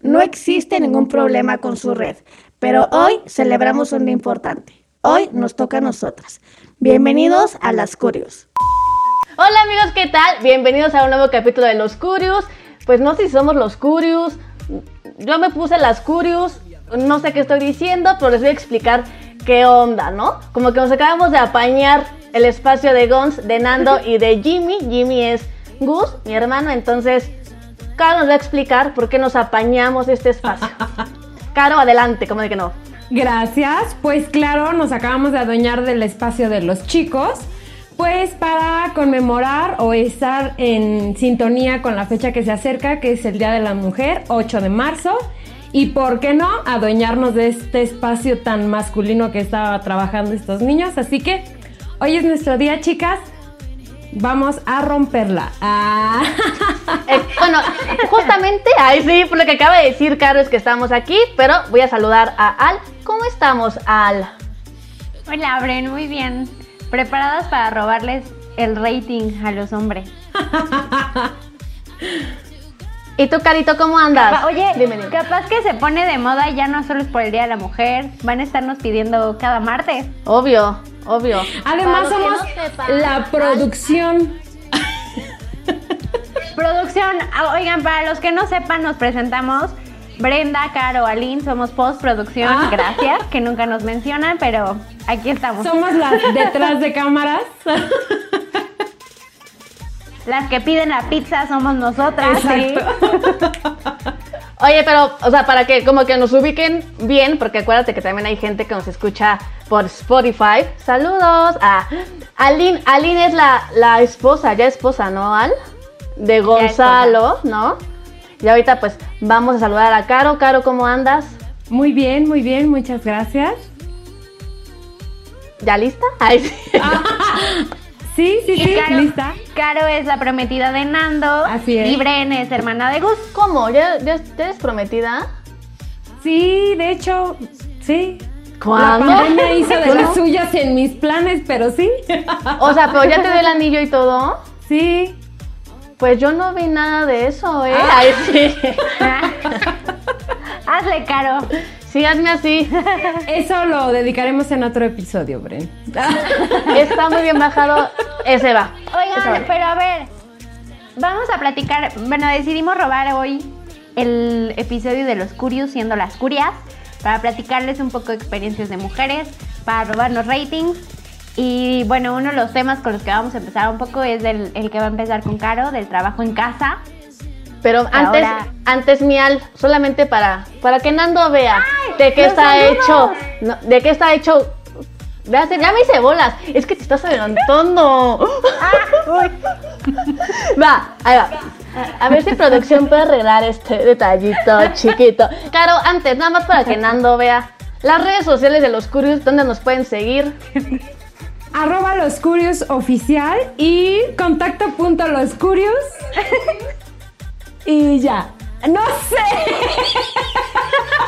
no existe ningún problema con su red, pero hoy celebramos un día importante. Hoy nos toca a nosotras. Bienvenidos a Las Curios. Hola amigos, ¿qué tal? Bienvenidos a un nuevo capítulo de Los Curios. Pues no sé si somos los Curios. Yo me puse las Curios. No sé qué estoy diciendo, pero les voy a explicar qué onda, ¿no? Como que nos acabamos de apañar el espacio de Gons, de Nando y de Jimmy. Jimmy es Gus, mi hermano, entonces Caro nos va a explicar por qué nos apañamos este espacio. Caro, adelante, como de que no. Gracias. Pues claro, nos acabamos de adueñar del espacio de los chicos. Pues para conmemorar o estar en sintonía con la fecha que se acerca, que es el Día de la Mujer, 8 de marzo. Y por qué no, adueñarnos de este espacio tan masculino que estaba trabajando estos niños. Así que hoy es nuestro día, chicas. Vamos a romperla. Ah. Eh, bueno, justamente, ahí sí, por lo que acaba de decir Caro es que estamos aquí, pero voy a saludar a Al. ¿Cómo estamos, Al? Hola, Bren, muy bien. Preparadas para robarles el rating a los hombres. ¿Y tú, Carito, cómo andas? Oye, capaz que se pone de moda y ya no solo es por el Día de la Mujer. Van a estarnos pidiendo cada martes. Obvio, obvio. Además, somos la producción. producción. Ah, oigan, para los que no sepan, nos presentamos. Brenda, Caro, Aline, somos postproducción, Ah. gracias, que nunca nos mencionan, pero aquí estamos. Somos las detrás de cámaras. Las que piden la pizza somos nosotras. ¿sí? Oye, pero, o sea, para que como que nos ubiquen bien, porque acuérdate que también hay gente que nos escucha por Spotify. Saludos a Aline. Aline es la, la esposa, ya esposa, ¿no, Al? De Gonzalo, ¿no? Y ahorita pues vamos a saludar a Caro. Caro, ¿cómo andas? Muy bien, muy bien, muchas gracias. ¿Ya lista? Ay, sí. Sí, sí, Y sí, Caro, lista. Caro es la prometida de Nando. Así es. Y Bren es hermana de Gus. ¿Cómo? ¿Ya, ya eres prometida? Sí, de hecho, sí. ¿Cuándo? La pandemia hizo de ¿Tú las suyas en mis planes, pero sí. O sea, pero ya te dio el anillo y todo. Sí. Pues yo no vi nada de eso, ¿eh? Ah. Ay, sí. Hazle, Caro. Sí, hazme así. Eso lo dedicaremos en otro episodio, Bren. Está muy bien bajado. Ese va. Ese Oigan, va. pero a ver, vamos a platicar. Bueno, decidimos robar hoy el episodio de los Curios, siendo las Curias, para platicarles un poco de experiencias de mujeres, para robarnos ratings. Y bueno, uno de los temas con los que vamos a empezar un poco es del, el que va a empezar con Caro, del trabajo en casa. Pero antes, Ahora- antes Mial, solamente para, para que Nando vea de qué está saludos! hecho. no, de qué está hecho. Ya, ya me hice bolas. Es que te estás adelantando. va, ahí va. A ver si producción puede arreglar este detallito chiquito. Claro, antes, nada más para que Nando vea las redes sociales de los Curios, donde nos pueden seguir. Arroba los curios oficial y contacto punto los curios. y ya. No sé.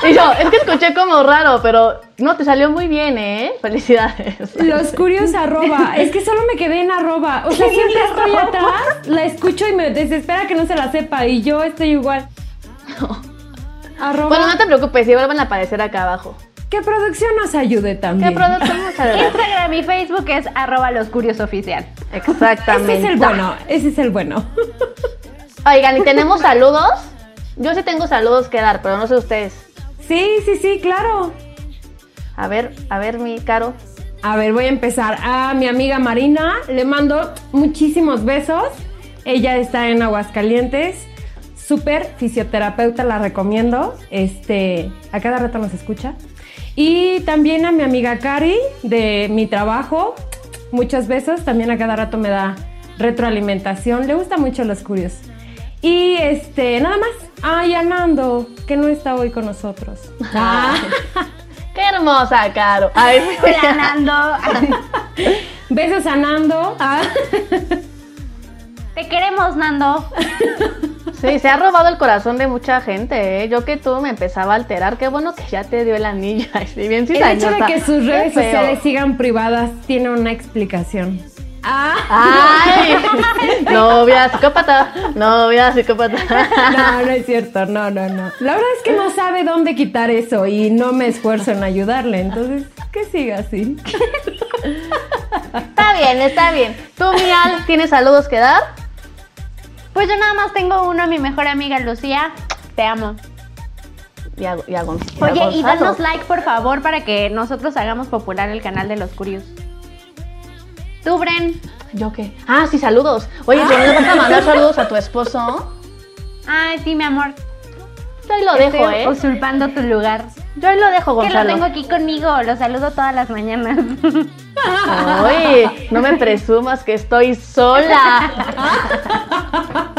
Y yo, es que escuché como raro, pero no, te salió muy bien, ¿eh? Felicidades. Los curios arroba. Es que solo me quedé en arroba. O sea, siempre estoy atrás, la escucho y me desespera que no se la sepa. Y yo estoy igual. Arroba. Bueno, no te preocupes, igual van a aparecer acá abajo. Que producción nos ayude ¿Qué también. producto vamos a ver? Instagram y Facebook es arroba los Curios oficial. Exactamente. Ese es el bueno. Ese es el bueno. Oigan, ¿y tenemos saludos? Yo sí tengo saludos que dar, pero no sé ustedes. Sí, sí, sí, claro. A ver, a ver, mi caro. A ver, voy a empezar. A mi amiga Marina le mando muchísimos besos. Ella está en Aguascalientes. Súper fisioterapeuta, la recomiendo. Este, a cada rato nos escucha. Y también a mi amiga Cari de mi trabajo. Muchos besos. También a cada rato me da retroalimentación. Le gusta mucho los curios. Y este, nada más. Ay, a Nando, que no está hoy con nosotros. Ah. Qué hermosa, Caro. Ay, Hola, Nando. Besos a Nando. Ah. Te queremos, Nando. Sí, se ha robado el corazón de mucha gente, ¿eh? Yo que tú me empezaba a alterar. Qué bueno que ya te dio el anillo. Sí, bien El hecho de que sus redes sociales sigan privadas tiene una explicación. Ah, ¡Ay! Novia psicópata, novia psicópata. no, no es cierto, no, no, no. La verdad es que no sabe dónde quitar eso y no me esfuerzo en ayudarle, entonces que siga así. Está bien, está bien. ¿Tú, Mial, tienes saludos que dar? Pues yo nada más tengo uno a mi mejor amiga Lucía. Te amo. Y a, y a Oye, y danos like, por favor, para que nosotros hagamos popular el canal de los Curios. Tú, Bren. ¿Yo qué? Ah, sí, saludos. Oye, ¿tú no vas a mandar saludos a tu esposo? Ay, sí, mi amor. Yo ahí lo dejo, ¿eh? usurpando tu lugar. Yo ahí lo dejo, Que lo Gonzalo. tengo aquí conmigo, lo saludo todas las mañanas. Oye, no me presumas que estoy sola.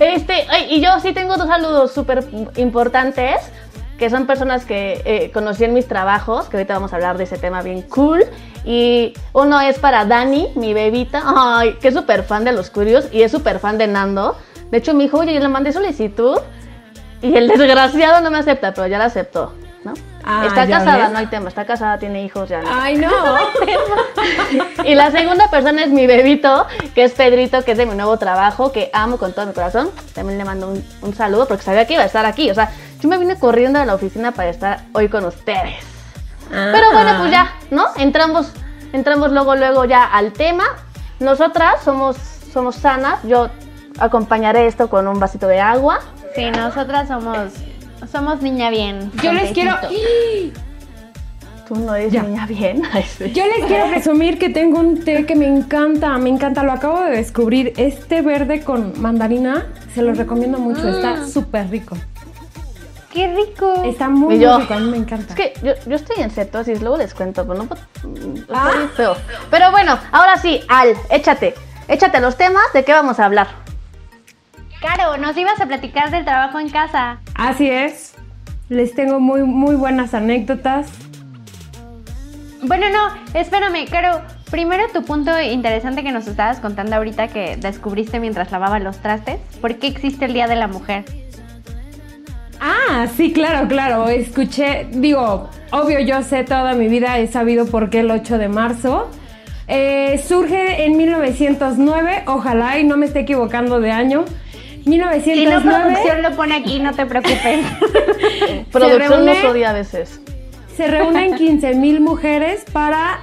Este, ay, y yo sí tengo dos saludos súper importantes, que son personas que eh, conocí en mis trabajos, que ahorita vamos a hablar de ese tema bien cool. Y uno es para Dani, mi bebita, que es súper fan de los Curios y es súper fan de Nando. De hecho, me dijo, oye, yo le mandé solicitud y el desgraciado no me acepta, pero ya la aceptó, ¿no? Ah, está casada, ves. no hay tema, está casada, tiene hijos ya. ¿no? Ay, no. Y la segunda persona es mi bebito, que es Pedrito, que es de mi nuevo trabajo, que amo con todo mi corazón. También le mando un, un saludo porque sabía que iba a estar aquí. O sea, yo me vine corriendo a la oficina para estar hoy con ustedes. Pero bueno, pues ya, ¿no? Entramos, entramos luego, luego ya al tema. Nosotras somos, somos sanas. Yo acompañaré esto con un vasito de agua. Sí, nosotras somos somos niña bien. Yo les quiero. Tú no eres Ya. niña bien. Ay, sí. Yo les quiero presumir que tengo un té que me encanta, me encanta, lo acabo de descubrir. Este verde con mandarina, se los recomiendo mucho, está súper rico. ¡Qué rico! Está muy, Y muy yo, rico, a mí me encanta. Es que yo, yo estoy en cetosis, luego les cuento, pero no puedo- estoy Ah. feo. Pero bueno, ahora sí, Al, échate, échate los temas, ¿de qué vamos a hablar? Caro, nos ibas a platicar del trabajo en casa. Así es, les tengo muy, muy buenas anécdotas. Bueno, no, espérame, Caro. Primero tu punto interesante que nos estabas contando ahorita que descubriste mientras lavaba los trastes. ¿Por qué existe el Día de la Mujer? Ah, sí, claro, claro. Escuché, digo, obvio, yo sé toda mi vida, he sabido por qué el 8 de marzo. Eh, surge en 1909, ojalá y no me esté equivocando de año. Si no 1909 producción lo pone aquí, no te preocupes. Producción reúne- nos odia a veces. se reúnen 15 mil mujeres para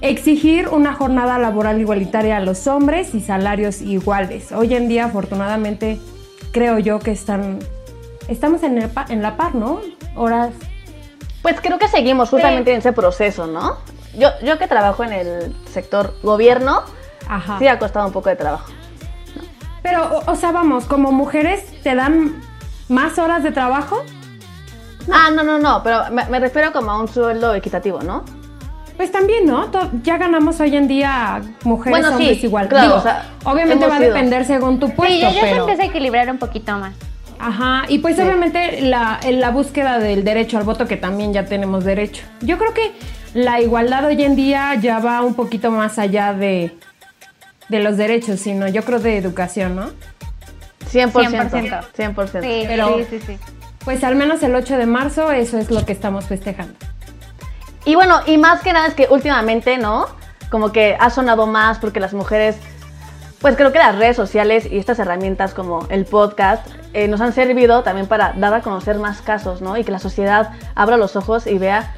exigir una jornada laboral igualitaria a los hombres y salarios iguales. Hoy en día, afortunadamente, creo yo que están, estamos en, el pa- en la par, ¿no? Horas Pues creo que seguimos justamente en ese proceso, ¿no? Yo, yo que trabajo en el sector gobierno, Ajá. sí ha costado un poco de trabajo. Pero, o, o sea, vamos, como mujeres te dan más horas de trabajo. Ah, no, no, no, pero me, me refiero como a un sueldo equitativo, ¿no? Pues también, ¿no? Ya ganamos hoy en día mujeres Bueno, sí, hombres igual. claro, Digo, o sea, obviamente va a sido. depender según tu puesto, sí, yo, yo pero siempre sé equilibrar un poquito más. ajá, y pues obviamente la, la búsqueda del derecho al voto que también ya tenemos derecho. Yo creo que la igualdad hoy en día ya va un poquito más allá de de los derechos, sino yo creo de educación, ¿no? 100%. 100%. 100%. Sí, Pero- sí, sí, sí. Pues al menos el 8 de marzo eso es lo que estamos festejando. Y bueno, y más que nada es que últimamente, ¿no? Como que ha sonado más porque las mujeres, pues creo que las redes sociales y estas herramientas como el podcast eh, nos han servido también para dar a conocer más casos, ¿no? Y que la sociedad abra los ojos y vea,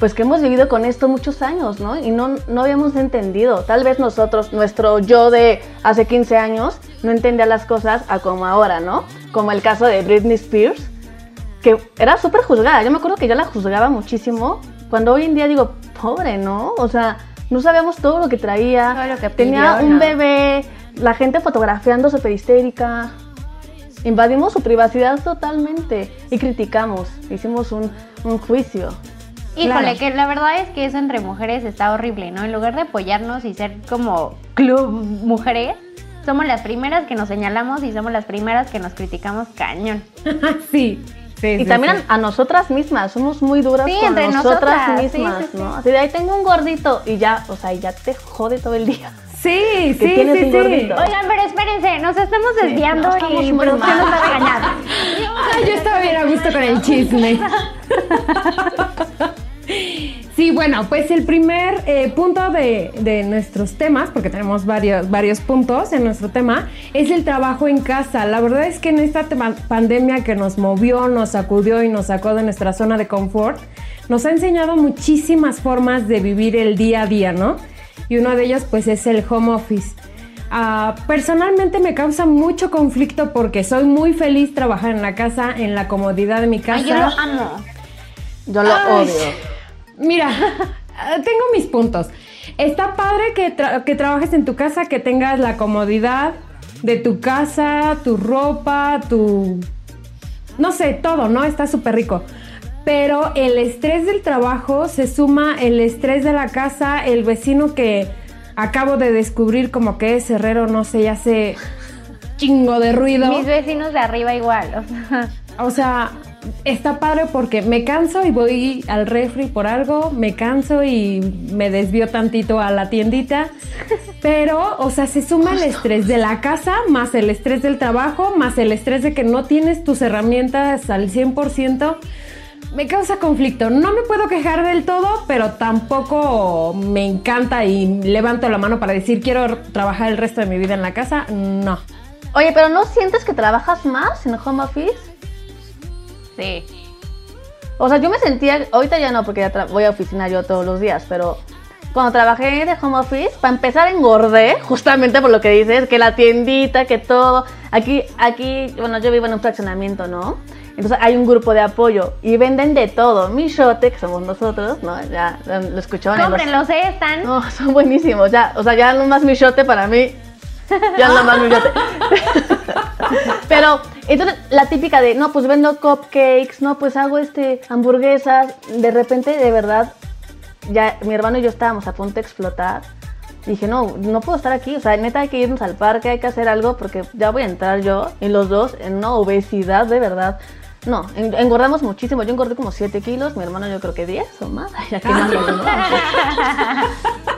pues que hemos vivido con esto muchos años, ¿no? Y no, no habíamos entendido. Tal vez nosotros, nuestro yo de hace 15 años, no entendía las cosas a como ahora, ¿no? Como el caso de Britney Spears, que era súper juzgada. Yo me acuerdo que yo la juzgaba muchísimo. Cuando hoy en día digo, pobre, ¿no? O sea, no sabíamos todo lo que traía. Todo lo que Tenía pidió, un ¿no? bebé, la gente fotografiando súper histérica. Invadimos su privacidad totalmente y criticamos. Hicimos un, un juicio. Híjole, Claro. que la verdad es que eso entre mujeres está horrible, ¿no? En lugar de apoyarnos y ser como club mujeres, somos las primeras que nos señalamos y somos las primeras que nos criticamos cañón. sí. Sí, Y sí, también sí. a, a nosotras mismas, somos muy duras Sí, con entre nosotras mismas, sí, sí. ¿no? Así de ahí tengo un gordito y ya, o sea, y ya te jode todo el día. Sí, que sí, tienes sí, un sí. gordito. Oigan, pero espérense, nos estamos desviando no, estamos y producción nos va a regañar. Ay, yo estaba bien a gusto con el chisme. Sí, bueno, pues el primer eh, punto de, de nuestros temas, porque tenemos varios, varios puntos en nuestro tema, es el trabajo en casa. La verdad es que en esta pandemia que nos movió, nos sacudió y nos sacó de nuestra zona de confort, nos ha enseñado muchísimas formas de vivir el día a día, ¿no? Y uno de ellos pues es el home office. Ah, personalmente me causa mucho conflicto porque soy muy feliz trabajar en la casa, en la comodidad de mi casa. Ay, yo lo amo. Yo lo Ay. odio. Mira, tengo mis puntos. Está padre que, tra- que trabajes en tu casa, que tengas la comodidad de tu casa, tu ropa, tu... No sé, todo, ¿no? Está súper rico. Pero el estrés del trabajo se suma el estrés de la casa, el vecino que acabo de descubrir como que es herrero, no sé, ya hace chingo de ruido. Mis vecinos de arriba igual. O sea, O sea, está padre porque me canso y voy al refri por algo, me canso y me desvío tantito a la tiendita. Pero, o sea, se suma el estrés de la casa, más el estrés del trabajo, más el estrés de que no tienes tus herramientas al 100%. Me causa conflicto. No me puedo quejar del todo, pero tampoco me encanta y levanto la mano para decir quiero trabajar el resto de mi vida en la casa. No. Oye, pero ¿no sientes que trabajas más en home office? Sí. O sea, yo me sentía, ahorita ya no, porque ya voy a oficina yo todos los días, pero cuando trabajé de home office, para empezar engordé, justamente por lo que dices, que la tiendita, que todo. Aquí, aquí, bueno, yo vivo en un fraccionamiento, ¿no? Entonces hay un grupo de apoyo y venden de todo. Michote, que somos nosotros, ¿no? Ya lo escucharon. en los- Cómprenlos, ¿eh? Están. No, son buenísimos. Ya, o sea, ya no más michote para mí. Ya no más michote. Pero, entonces, la típica de, no, pues vendo cupcakes, no, pues hago este hamburguesas. De repente, de verdad, ya mi hermano y yo estábamos a punto de explotar. Dije, no, no puedo estar aquí. O sea, neta, hay que irnos al parque, hay que hacer algo porque ya voy a entrar yo y los dos en una obesidad de verdad. No, en- engordamos muchísimo. Yo engordé como 7 kilos, mi hermano yo creo que 10 o más. Ya quemándolo, ¿no?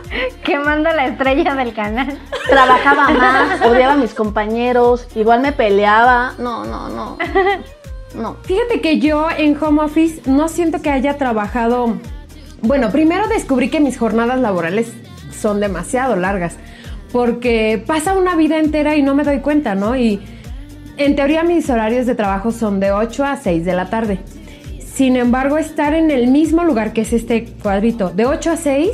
Quemando la estrella del canal. trabajaba más, odiaba a mis compañeros, igual me peleaba. No, no, no. No. Fíjate que yo en home office no siento que haya trabajado. Bueno, primero descubrí que mis jornadas laborales son demasiado largas. Porque pasa una vida entera y no me doy cuenta, ¿no? Y en teoría mis horarios de trabajo son de 8 a 6 de la tarde. Sin embargo, estar en el mismo lugar que es este cuadrito, de 8 a 6,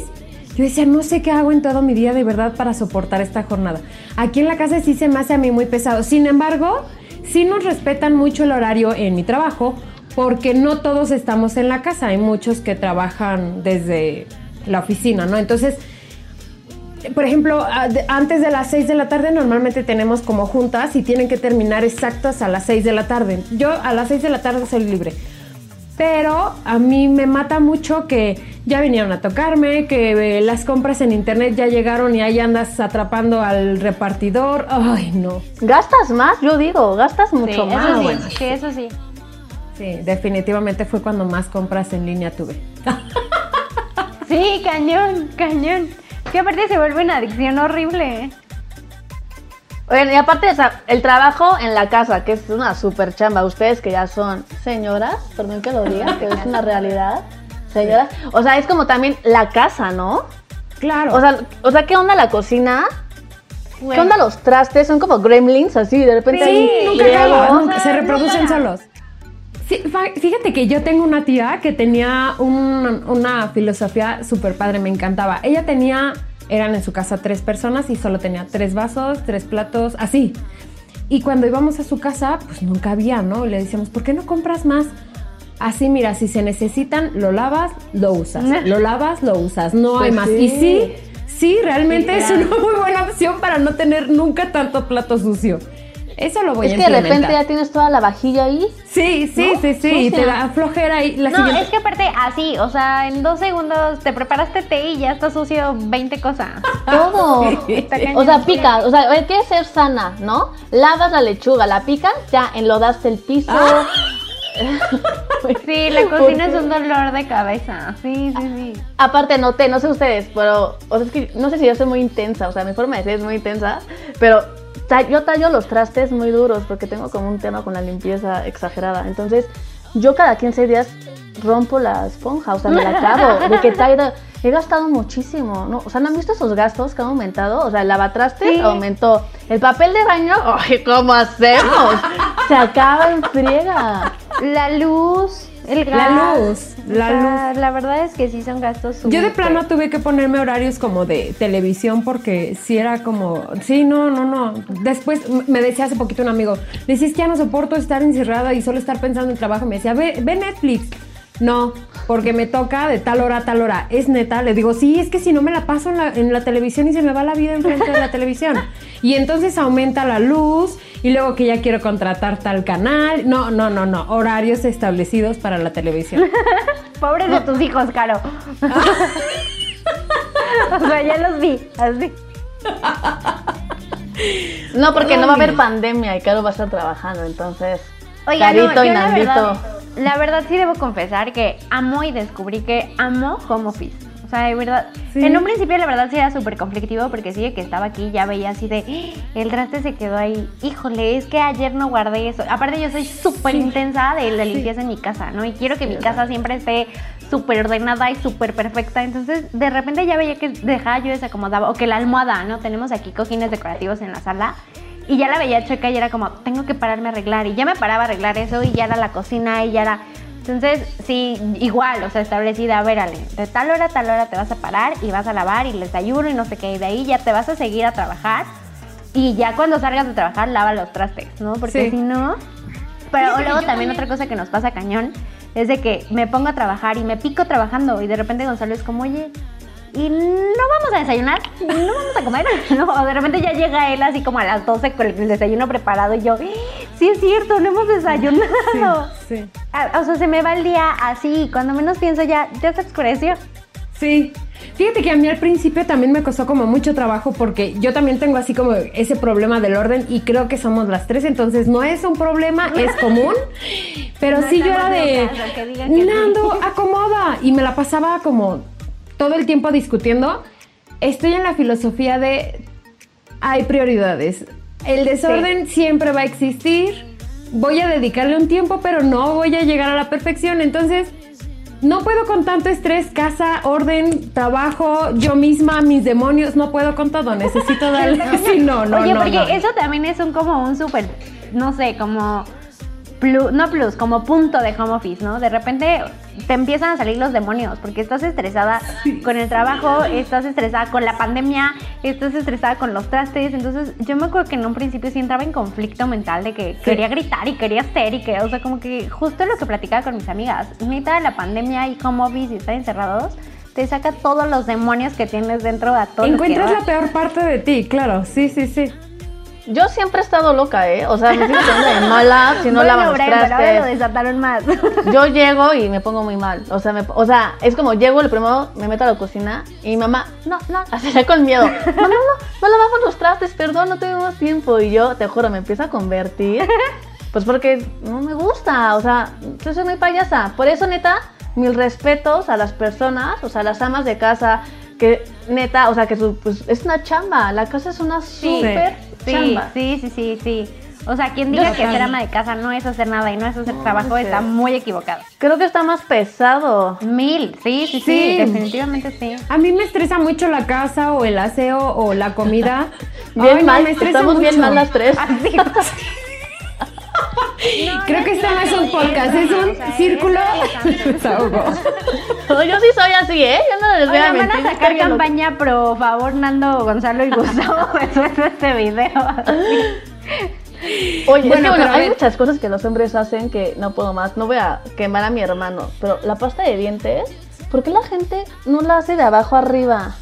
yo decía, no sé qué hago en todo mi día de verdad para soportar esta jornada. Aquí en la casa sí se me hace a mí muy pesado. Sin embargo, sí nos respetan mucho el horario en mi trabajo porque no todos estamos en la casa. Hay muchos que trabajan desde la oficina, ¿no? Entonces, por ejemplo, antes de las 6 de la tarde normalmente tenemos como juntas y tienen que terminar exactas a las 6 de la tarde. Yo a las 6 de la tarde soy libre. Pero a mí me mata mucho que ya vinieron a tocarme, que eh, las compras en internet ya llegaron y ahí andas atrapando al repartidor. Ay, no. ¿Gastas más? Yo digo, gastas mucho sí, más. eso sí, bueno. sí, eso sí. Sí, definitivamente fue cuando más compras en línea tuve. Sí, cañón, cañón. Que aparte se vuelve una adicción horrible. ¿eh? Oigan, y aparte, o sea, el trabajo en la casa, que es una super chamba. Ustedes que ya son señoras, perdón que lo diga, que es una realidad. Señoras. O sea, es como también la casa, ¿no? Claro. O sea, o sea ¿qué onda la cocina? ¿Qué Bueno. onda los trastes? Son como gremlins, así, de repente Sí, nunca o nunca- sea, se reproducen para. solos. Sí, fíjate que yo tengo una tía que tenía un- una filosofía súper padre, me encantaba. Ella tenía, eran en su casa tres personas y solo tenía tres vasos, tres platos, así. Y cuando íbamos a su casa, pues nunca había, ¿no? Le decíamos, ¿por qué no compras más? Así, mira, si se necesitan, lo lavas, lo usas. Lo lavas, lo usas. No hay Pues más. sí. Y sí, sí, realmente Sí, es una muy buena opción para no tener nunca tanto plato sucio. Eso lo voy Es a que de repente implementar. ya tienes toda la vajilla ahí. Sí, sí, ¿No? sí, sí, y te da flojera y la No, siguiente... es que aparte así, o sea, en dos segundos te preparaste té y ya está sucio 20 cosas. Todo. O sea, pica, o sea, hay que ser sana, ¿no? Lavas la lechuga, la picas, ya enlodaste el piso. Ah. Sí, la cocina es un dolor de cabeza. Sí, sí, sí. Aparte noté, no sé ustedes, pero o sea, es que no sé si yo soy muy intensa, o sea, mi forma de ser es muy intensa, pero yo tallo los trastes muy duros porque tengo como un tema con la limpieza exagerada. Entonces, yo cada 15 días rompo la esponja, o sea, me la acabo. De que Taira, he gastado muchísimo, ¿no? O sea, ¿no han visto esos gastos que han aumentado? O sea, el lavatrastes Sí. aumentó. El papel de baño, ay, ¿cómo hacemos? Se acaba en friega. La luz, el gas. La luz, la sea, La verdad es que sí son gastos Yo de súper- plano tuve que ponerme horarios como de televisión porque sí era como, sí, no, no, no. Después me decía hace poquito un amigo, decís que ya no soporto estar encerrada y solo estar pensando en trabajo. Me decía, ve, ve Netflix. No, porque me toca de tal hora a tal hora. Es neta, le digo, sí, es que si no me la paso en la, en la televisión y se me va la vida enfrente de la televisión. Y entonces aumenta la luz y luego que ya quiero contratar tal canal. No, no, no, no. Horarios establecidos para la televisión. Pobres de tus hijos, Caro. o sea, ya los vi, así. No, porque no va a haber pandemia y Caro va a estar trabajando, entonces. Oiga, no, Carito y yo la Nandito. verdad, la verdad sí debo confesar que amo y descubrí que amo home office. O sea, de verdad, Sí. en un principio la verdad sí era súper conflictivo porque sí que estaba aquí ya veía así de, "Ah, el traste se quedó ahí, híjole, es que ayer no guardé eso. Aparte yo soy súper intensa de la limpieza en mi casa, ¿no? Y quiero que mi casa siempre esté súper ordenada y súper perfecta. Entonces, de repente ya veía que dejaba yo desacomodaba, o que la almohada, ¿no? Tenemos aquí cojines decorativos en la sala. Y ya la veía chueca y era como, tengo que pararme a arreglar. Y ya me paraba a arreglar eso y ya era la cocina y ya era... Entonces, sí, igual, o sea, establecida, a ver, Ale, de tal hora a tal hora te vas a parar y vas a lavar y el desayuno y no sé qué. Y de ahí ya te vas a seguir a trabajar. Y ya cuando salgas de trabajar, lava los trastes, ¿no? Porque Sí. si no... Pero luego también otra cosa que nos pasa cañón es de que me pongo a trabajar y me pico trabajando y de repente Gonzalo es como, oye, ¿y no vamos a desayunar? ¿No vamos a comer? ¿No? De repente ya llega él así como a las 12 con el desayuno preparado y yo, sí es cierto, no hemos desayunado. sí. Ah, O sea, se me va el día así cuando menos pienso ya, ya se oscureció. Sí. Fíjate que a mí al principio también me costó como mucho trabajo porque yo también tengo así como ese problema del orden y creo que somos las tres, entonces no es un problema, es común. Pero No sí yo era de. Nando, acomoda. Y me la pasaba como todo el tiempo discutiendo. Estoy en la filosofía de hay prioridades. El desorden siempre va a existir. Voy a dedicarle un tiempo, pero no voy a llegar a la perfección. Entonces, no puedo con tanto estrés, casa, orden, trabajo, yo misma, mis demonios, no puedo con todo, necesito darle así, no, no, Oye, no, porque no. eso también es un como un súper, no sé, como plus, no plus, como punto de home office, ¿no? De repente te empiezan a salir los demonios porque estás estresada con el trabajo, estás estresada con la pandemia, estás estresada con los trastes. Entonces, yo me acuerdo que en un principio sí entraba en conflicto mental de que quería gritar y quería hacer y que, o sea, como que justo lo que platicaba con mis amigas, neta, la pandemia y home office y estar encerrados. Te saca todos los demonios que tienes dentro a todos. Encuentras la peor parte de ti, claro, sí, sí, sí. Yo siempre he estado loca, ¿eh? O sea, me siento de mala si no bueno, lo trastes. desataron más. Yo llego y me pongo muy mal. O sea, me- o sea, es como llego, lo primero me meto a la cocina y mi mamá, no, no, así ya con miedo. No, no, no, no lavamos los trastes, perdón, no tenemos tiempo. Y yo, te juro, me empiezo a convertir. Pues porque no me gusta, o sea, yo soy muy payasa. Por eso, neta, mil respetos a las personas, o sea, a las amas de casa, que neta, o sea, que su- pues, es una chamba. La casa es una súper sí, chamba. sí, sí, sí, sí. O sea, quien diga Yo que ser ama de casa no es hacer nada y no es hacer trabajo está muy equivocado. Creo que está más pesado. Mil, sí, sí, sí, Sí. definitivamente sí. A mí me estresa mucho la casa o el aseo o la comida. Bien Ay, mal, me estresa estamos bien mal las tres. Creo que esto no es un podcast, es un círculo de desahogo. No, yo sí soy así, ¿eh? Yo no les voy a Oigan, van mentir. a sacar campaña pro favor Nando, Gonzalo y Gustavo después de este video. Oye, es Bueno, que hay muchas cosas que los hombres hacen que no puedo más. No voy a quemar a mi hermano, pero la pasta de dientes, ¿por qué la gente no la hace de abajo arriba?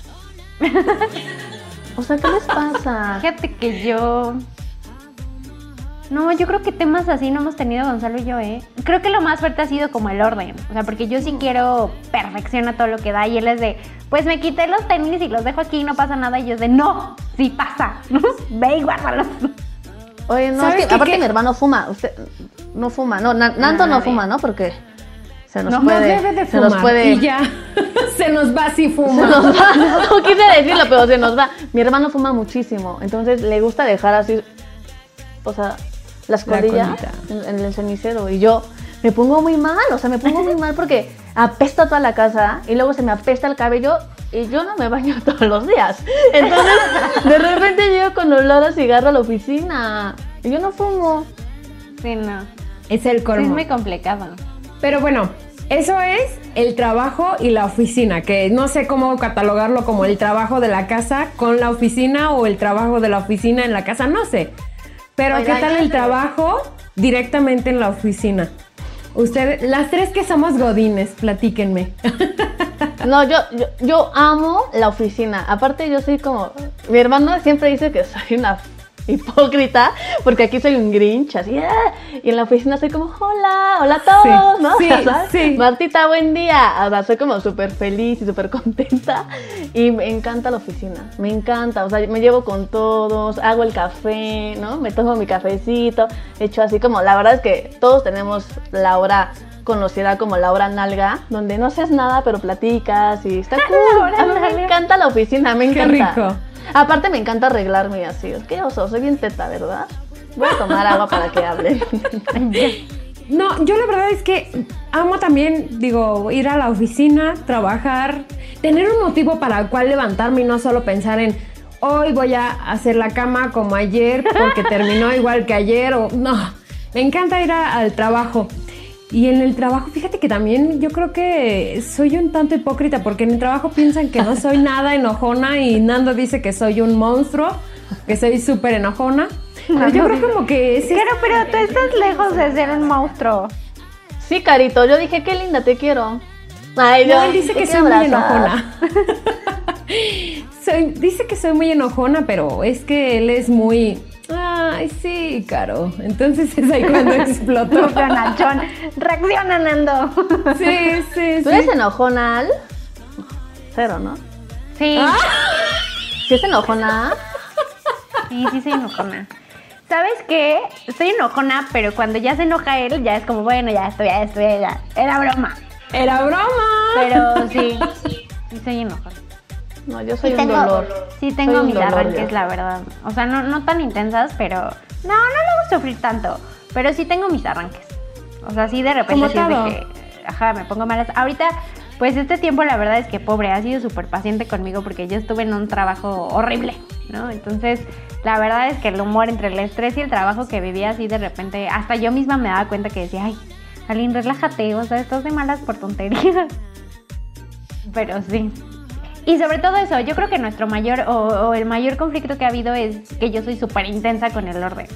O sea, ¿qué les pasa? Fíjate que yo. No, yo creo que temas así no hemos tenido Gonzalo y yo, ¿eh? Creo que lo más fuerte ha sido como el orden. O sea, porque yo sí quiero perfección a todo lo que da. Y él es de, pues me quité los tenis y los dejo aquí y no pasa nada. Y yo es de, no, sí pasa. Ve y guárdalos. Oye, no, es ¿Sabes que aparte ¿Qué? mi hermano fuma. Usted no fuma, no, Na- Nando no Nadie. fuma, ¿no? Porque se nos No, puede. debe de se fumar nos puede. y ya. se nos va si Se fuma. nos va. No quise decirlo, pero se nos va. Mi hermano fuma muchísimo, entonces le gusta dejar así, o sea, La colita. en, en el cenicero. Y yo, me pongo muy mal, o sea, me pongo muy mal porque apesta toda la casa y luego se me apesta el cabello y yo no me baño todos los días. Entonces, de repente llego con olor a cigarro a la oficina y yo no fumo. Sí, no. Es el Sí, colmo. es muy complicado. Pero bueno, eso es el trabajo y la oficina, que no sé cómo catalogarlo como el trabajo de la casa con la oficina o el trabajo de la oficina en la casa, no sé. Pero Oigan, ¿qué tal el trabajo directamente en la oficina? Ustedes, las tres que somos godines, platíquenme. No, yo, yo, yo amo la oficina. Aparte, yo soy como. Mi hermano siempre dice que soy una hipócrita, porque aquí soy un grinch, así. "Ah", Y en la oficina soy como, hola, hola a todos, Sí, ¿no? sí, ¿Sabes? sí. Martita, buen día. O sea, soy como súper feliz y súper contenta. Y me encanta la oficina, me encanta. O sea, me llevo con todos, hago el café, ¿no? Me tomo mi cafecito, hecho así como, la verdad es que todos tenemos la hora conocida como la hora nalga, donde no haces nada pero platicas y está cool. hora A mí me encanta la oficina, me Qué encanta. rico. Aparte me encanta arreglarme así. Que oso, soy bien teta, ¿verdad? Voy a tomar agua para que hablen. No, yo la verdad es que amo también, digo, ir a la oficina, trabajar, tener un motivo para el cual levantarme y no solo pensar en hoy voy a hacer la cama como ayer porque terminó igual que ayer o no. Me encanta ir a- al trabajo. Y en el trabajo, fíjate que también yo creo que soy un tanto hipócrita porque en el trabajo piensan que no soy nada enojona y Nando dice que soy un monstruo, que soy súper enojona. Pero yo creo como que es Pero, pero tú estás lejos de ser un monstruo. Sí, Carito, yo dije, qué linda, te quiero. Ay, No, él dice que soy muy enojona. Soy- dice que soy muy enojona, pero es que él es muy. Ay, sí, Caro. Entonces es ahí cuando exploto. Nachón. Reacciona, Nando. Sí, sí, ¿Tú sí. eres enojona, Al? Cero, ¿no? Sí, ¿Sí es enojona? sí, sí soy enojona. ¿Sabes qué? Soy enojona, pero cuando ya se enoja él, ya es como, bueno, ya estoy, ya estoy, ya. Era broma. Era broma. Pero sí, sí soy enojona. No, yo soy Sí un tengo, dolor. sí tengo mis arranques, la verdad. O sea, no, no tan intensas, pero... No, no le gusta sufrir tanto. Pero sí tengo mis arranques. O sea, sí de repente sí de que... Ajá, me pongo malas. Ahorita, pues este tiempo la verdad es que pobre, ha sido súper paciente conmigo porque yo estuve en un trabajo horrible, ¿no? Entonces, la verdad es que el humor entre el estrés y el trabajo que vivía así de repente, hasta yo misma me daba cuenta que decía, ay, Aline, relájate, o sea, estás de malas por tonterías. Pero sí. Y sobre todo eso, yo creo que nuestro mayor o, o el mayor conflicto que ha habido es que yo soy súper intensa con el orden.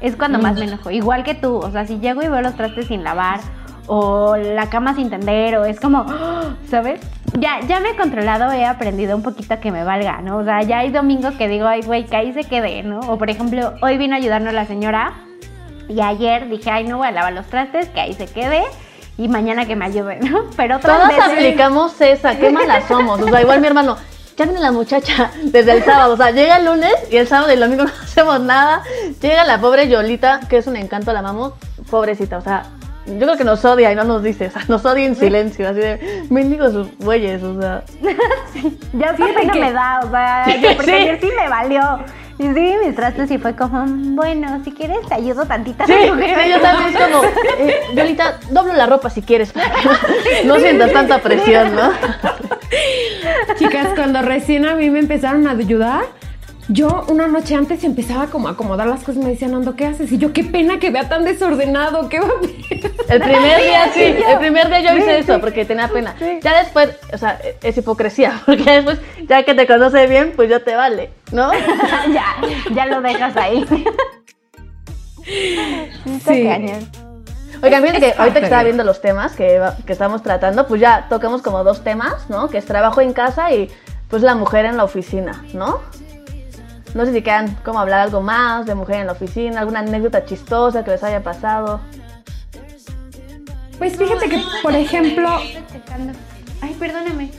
Es cuando más me enojo. Igual que tú, o sea, si llego y veo los trastes sin lavar o la cama sin tender o es como. ¿sabes? Ya, ya me he controlado, he aprendido un poquito a que me valga, ¿no? O sea, ya hay domingos que digo, ay, güey, que ahí se quede, ¿no? O por ejemplo, hoy vino a ayudarnos la señora y ayer dije, ay, no voy a lavar los trastes, que ahí se quede y mañana que me ayude, ¿no? Pero otras Todas veces... aplicamos esa, qué malas somos. O sea, igual mi hermano, ya viene la muchacha desde el sábado. O sea, llega el lunes y el sábado y el domingo no hacemos nada. Llega la pobre Yolita, que es un encanto, la amamos. Pobrecita, o sea, yo creo que nos odia y no nos dice. O sea, nos odia en silencio, así de, mendigos sus bueyes, o sea. Ya Fíjate hasta pena que- me da, o sea, Sí, yo- porque sí. ayer sí me valió. Y sí, mis trastes y fue como, "Mm, bueno, si quieres te ayudo tantita. Sí, sí, yo también es como, eh, Yolita, doblo la ropa si quieres, para que no, no sientas tanta presión, ¿no? Chicas, cuando recién a mí me empezaron a ayudar, yo una noche antes empezaba como a acomodar las cosas y me decían, Nando, ¿qué haces? Y yo, qué pena que vea tan desordenado, ¿qué va a? El primer día sí, el primer día yo hice eso porque tenía pena. Ya después, o sea, es hipocresía, porque después, ya que te conoce bien, pues ya te vale, ¿no? ya, ya lo dejas ahí. Sí. cañón. Oigan, fíjense que ahorita que estaba viendo los temas que, que estamos tratando, pues ya tocamos como dos temas, ¿no? Que es trabajo en casa y pues la mujer en la oficina, ¿no? No sé si quieran como hablar algo más de mujer en la oficina, alguna anécdota chistosa que les haya pasado. Pues fíjate que, por ejemplo, Ay, perdóname.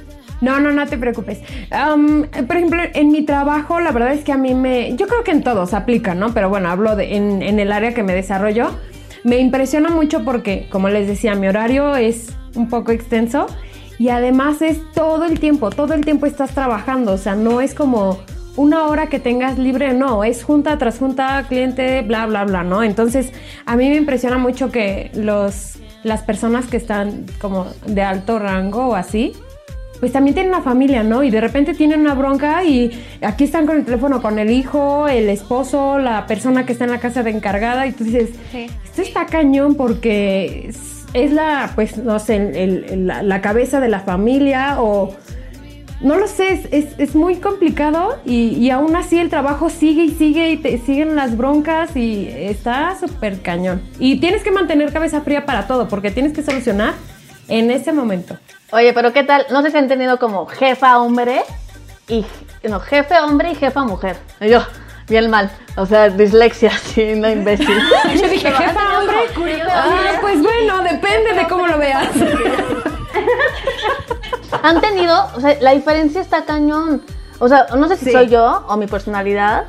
No, no, no te preocupes. Am, por ejemplo, en mi trabajo, la verdad es que a mí me. Yo creo que en todos aplica, ¿no? Pero bueno, hablo de, en, en el área que me desarrollo. Me impresiona mucho porque, como les decía, mi horario es un poco extenso y además es todo el tiempo, todo el tiempo estás trabajando. O sea, no es como una hora que tengas libre, no, es junta tras junta, cliente, bla, bla, bla, ¿no? Entonces, a mí me impresiona mucho que los, las personas que están como de alto rango o así, pues también tienen una familia, ¿no? Y de repente tienen una bronca y aquí están con el teléfono con el hijo, el esposo, la persona que está en la casa de encargada y tú dices, esto está cañón porque es, es la, pues, no sé, el- la, la cabeza de la familia o... No lo sé, es, es- es muy complicado y, y aún así el trabajo sigue y sigue y te siguen las broncas y está súper cañón. Y tienes que mantener cabeza fría para todo porque tienes que solucionar en ese momento. Oye, pero ¿qué tal? No sé si han tenido como jefa hombre y no, jefe hombre y jefa mujer. Y yo, bien mal. O sea, dislexia, sí, no imbécil. Yo dije, jefa, hombre. Ah, pues bueno, depende de cómo lo veas. Han tenido, o sea, la diferencia está cañón. O sea, no sé si Sí. soy yo o mi personalidad,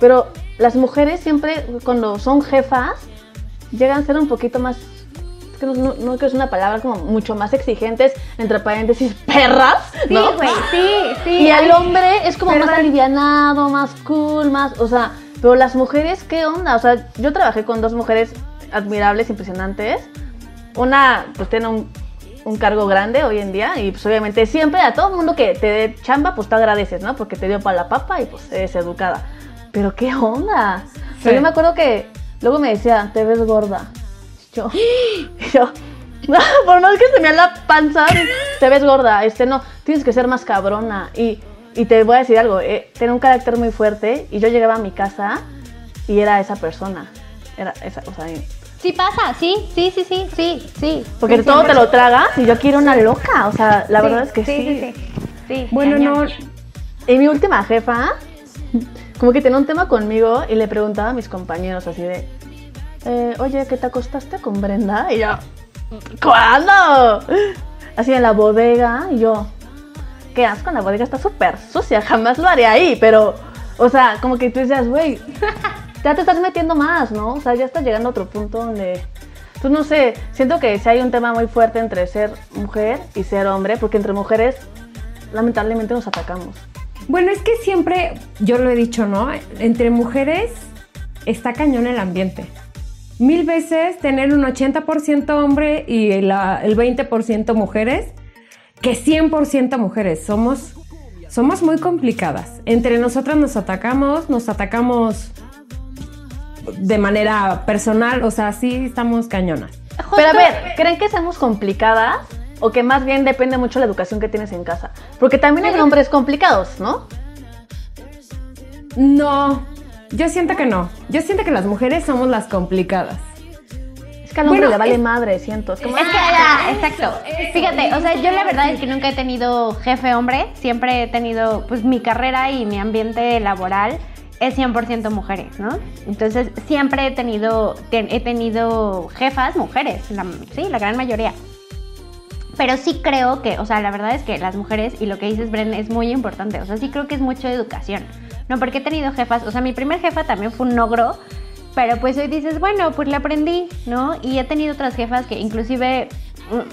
pero las mujeres siempre, cuando son jefas, llegan a ser un poquito más. es que no, no, no creo que es una palabra como mucho más exigentes, entre paréntesis, perras. Sí, ¿no? güey, sí, sí. Y al hombre es como más alivianado, más cool, más, o sea, pero las mujeres, ¿qué onda? O sea, yo trabajé con dos mujeres admirables, impresionantes. Una, pues tiene un, un cargo grande hoy en día y pues obviamente siempre a todo mundo que te dé chamba, pues te agradeces, ¿no? Porque te dio para la papa y pues eres educada. Pero ¿qué onda? Sí. yo me acuerdo que luego me decía, te ves gorda. Yo, yo, por más que se me la panza, te ves gorda, este no, tienes que ser más cabrona. Y, y te voy a decir algo, eh, tiene un carácter muy fuerte y yo llegaba a mi casa y era esa persona. Era esa, o sea, Sí pasa, sí, sí, sí, sí, sí, sí. porque Sí, todo te lo tragas y yo aquí era una loca, o sea, la verdad es que sí. Sí, sí, sí. Sí, Bueno, no. Y mi última jefa, como que tenía un tema conmigo y le preguntaba a mis compañeros así de, eh, oye, ¿qué te acostaste con Brenda? Y yo, ¿cuándo? Así en la bodega y yo, qué asco, la bodega está súper sucia, jamás lo haré ahí, pero, o sea, como que tú decías, güey, ya te estás metiendo más, ¿no? O sea, ya estás llegando a otro punto donde... Pues no sé, siento que sí hay un tema muy fuerte entre ser mujer y ser hombre, porque entre mujeres lamentablemente nos atacamos. Bueno, es que siempre, yo lo he dicho, ¿no? Entre mujeres está cañón el ambiente. Mil veces tener un 80% hombre y la- el 20% mujeres que 100% mujeres. Somos, somos muy complicadas. Entre nosotras nos atacamos, nos atacamos de manera personal, o sea, sí estamos cañonas. Pero a ver, ¿creen que seamos complicadas? O que más bien depende mucho la educación que tienes en casa. Porque también hay hombres complicados, ¿no? No, yo siento que no. Yo siento que las mujeres somos las complicadas. Es que al hombre Bueno, le vale es- madre, siento. Es como, Es que, "Ah". ah, exacto. Fíjate, o sea, yo la verdad es que nunca he tenido jefe hombre, siempre he tenido, pues mi carrera y mi ambiente laboral es 100% mujeres, ¿no? Entonces, siempre he tenido, ten- he tenido jefas mujeres, sí, la gran mayoría. Pero sí creo que, o sea, la verdad es que las mujeres, y lo que dices, Bren, es muy importante. O sea, sí creo que es mucho educación. No, porque he tenido jefas, o sea, mi primer jefa también fue un ogro, pero pues hoy dices, bueno, pues le aprendí, ¿no? Y he tenido otras jefas que inclusive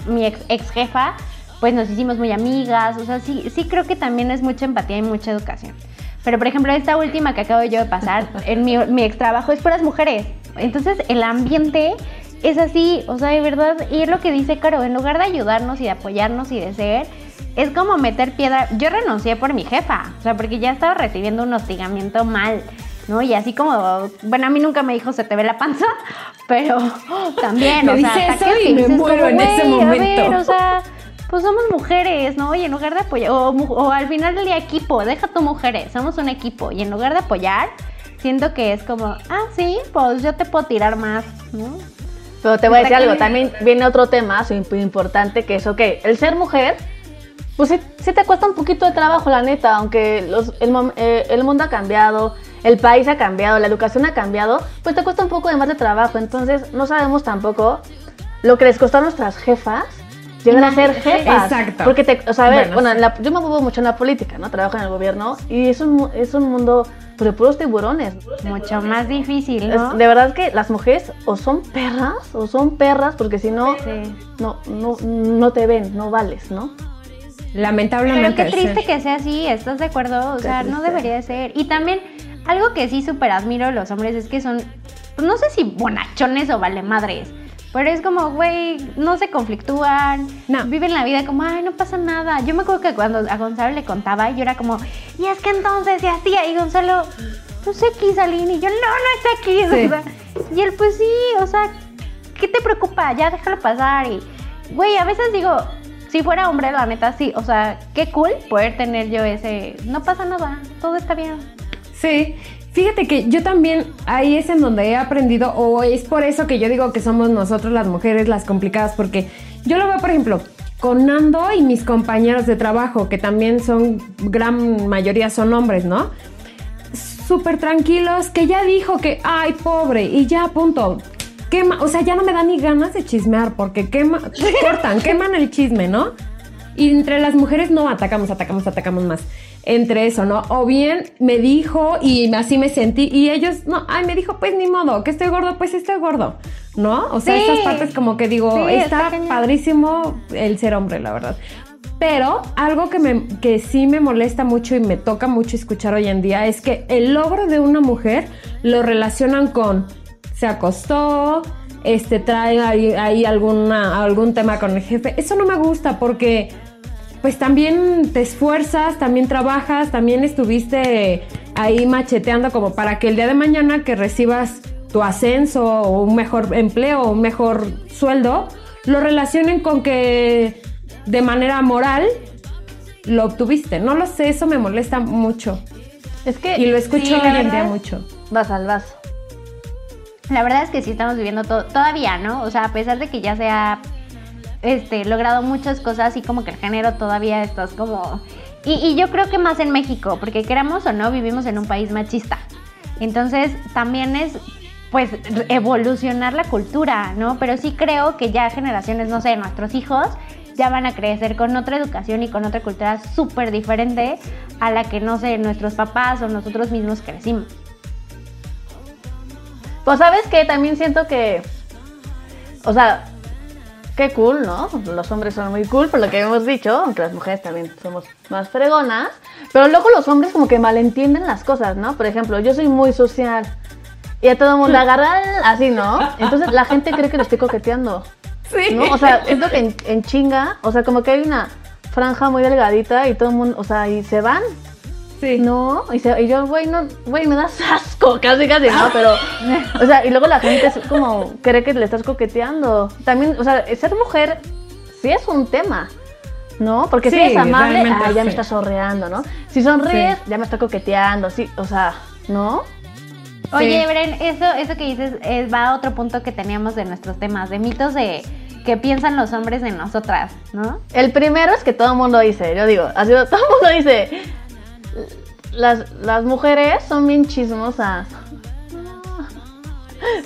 mm, mi ex, ex jefa, pues nos hicimos muy amigas. O sea, sí, sí creo que también es mucha empatía y mucha educación. Pero por ejemplo, esta última que acabo yo de pasar, en mi, mi ex trabajo es puras mujeres. Entonces el ambiente es así, o sea, de verdad, y es lo que dice Caro, en lugar de ayudarnos y de apoyarnos y de ser, es como meter piedra. Yo renuncié por mi jefa, o sea, porque ya estaba recibiendo un hostigamiento mal, ¿no? Y así como, bueno, a mí nunca me dijo se te ve la panza, pero también, Me o sea, dice eso y me muero como, en ese "Güey, a momento". ver, o sea, pues somos mujeres, ¿no? Y en lugar de apoyar, o, al final del día equipo, deja tu mujeres, somos un equipo, y en lugar de apoyar, siento que es como, ah, sí, pues yo te puedo tirar más, ¿no? Pero te voy a decir algo, también viene otro tema importante que es, ok, el ser mujer, pues sí, sí te cuesta un poquito de trabajo, la neta, aunque los- el, eh, el mundo ha cambiado, el país ha cambiado, la educación ha cambiado, pues te cuesta un poco de más de trabajo, entonces no sabemos tampoco lo que les costó a nuestras jefas llegar a ser jefas. Exacto. Porque, te, o sea, a ver, Bueno, bueno, sí. en la- yo me muevo mucho en la política, ¿no? Trabajo en el gobierno y es un, mu- es un mundo de puros tiburones. Mucho más difícil, Es- ¿no? de verdad que las mujeres o son perras o son perras porque si no, Sí. no, no, no te ven, no vales, ¿no? Lamentablemente. Pero qué triste sí. que sea así, ¿estás de acuerdo? O sea, no debería de ser. Y también, algo que sí súper admiro de los hombres es que son, pues no sé si bonachones o vale madres. Pero es como, güey, no se conflictúan, No. viven la vida como, ay, no pasa nada. Yo me acuerdo que cuando a Gonzalo le contaba, yo era como, y es que entonces se hacía, y Gonzalo, pues X, Aline, y yo, no, no es X. Sí. O sea, y él, pues sí, o sea, ¿qué te preocupa? Ya déjalo pasar. Y, güey, a veces digo, si fuera hombre, la neta, sí, o sea, qué cool poder tener yo ese, no pasa nada, todo está bien. Sí, fíjate que yo también ahí es en donde he aprendido, o es por eso que yo digo que somos nosotros las mujeres las complicadas, porque yo lo veo, por ejemplo, con Nando y mis compañeros de trabajo, que también son, gran mayoría son hombres, ¿no? Súper tranquilos, que ya dijo que, ay, pobre, y ya, punto. Quema, o sea, ya no me da ni ganas de chismear, porque quema, cortan, queman el chisme, ¿no? Y entre las mujeres no atacamos, atacamos, atacamos más. Entre eso, ¿no? O bien me dijo y así me sentí y ellos, no, ay, me dijo, pues ni modo, que estoy gordo, pues estoy gordo, ¿no? O sea, Sí. esas partes como que digo, Sí, está padrísimo el ser hombre, la verdad. Pero algo que, me, que sí me molesta mucho y me toca mucho escuchar hoy en día es que el logro de una mujer lo relacionan con se acostó, este trae ahí, ahí alguna, algún tema con el jefe. Eso no me gusta porque pues también te esfuerzas, también trabajas, también estuviste ahí macheteando como para que el día de mañana que recibas tu ascenso o un mejor empleo o un mejor sueldo, lo relacionen con que de manera moral lo obtuviste. No lo sé, eso me molesta mucho. Es que. Y lo escucho sí, hoy en día mucho. Vas al vaso. La verdad es que sí estamos viviendo to- todavía, ¿no? O sea, a pesar de que ya se ha este, logrado muchas cosas, y como que el género todavía estás como... Y, y yo creo que más en México, porque queramos o no, vivimos en un país machista. Entonces, también es, pues, evolucionar la cultura, ¿no? Pero sí creo que ya generaciones, no sé, nuestros hijos ya van a crecer con otra educación y con otra cultura súper diferente a la que, no sé, nuestros papás o nosotros mismos crecimos. Pues sabes que también siento que, o sea, qué cool, ¿no? Los hombres son muy cool por lo que hemos dicho, aunque las mujeres también somos más fregonas, pero luego los hombres como que malentienden las cosas, ¿no? Por ejemplo, yo soy muy social y a todo el mundo agarran así, ¿no? Entonces la gente cree que lo estoy coqueteando, Sí. ¿no? O sea, siento que en, en chinga, o sea, como que hay una franja muy delgadita y todo el mundo, o sea, y se van, sí. no, y, se- y yo, güey, no, güey, me das asco, casi, casi, no, pero, o sea, y luego la gente es como, cree que le estás coqueteando. También, o sea, ser mujer sí es un tema, ¿no? Porque si eres amable, ah, ya sí. me estás sorreando, ¿no? Si sonríes, Sí. ya me está coqueteando, sí, o sea, ¿no? Oye. Bren, eso, eso que dices es, va a otro punto que teníamos de nuestros temas, de mitos de que piensan los hombres en nosotras, ¿no? El primero es que todo el mundo dice, yo digo, así todo el mundo dice, las, las mujeres son bien chismosas.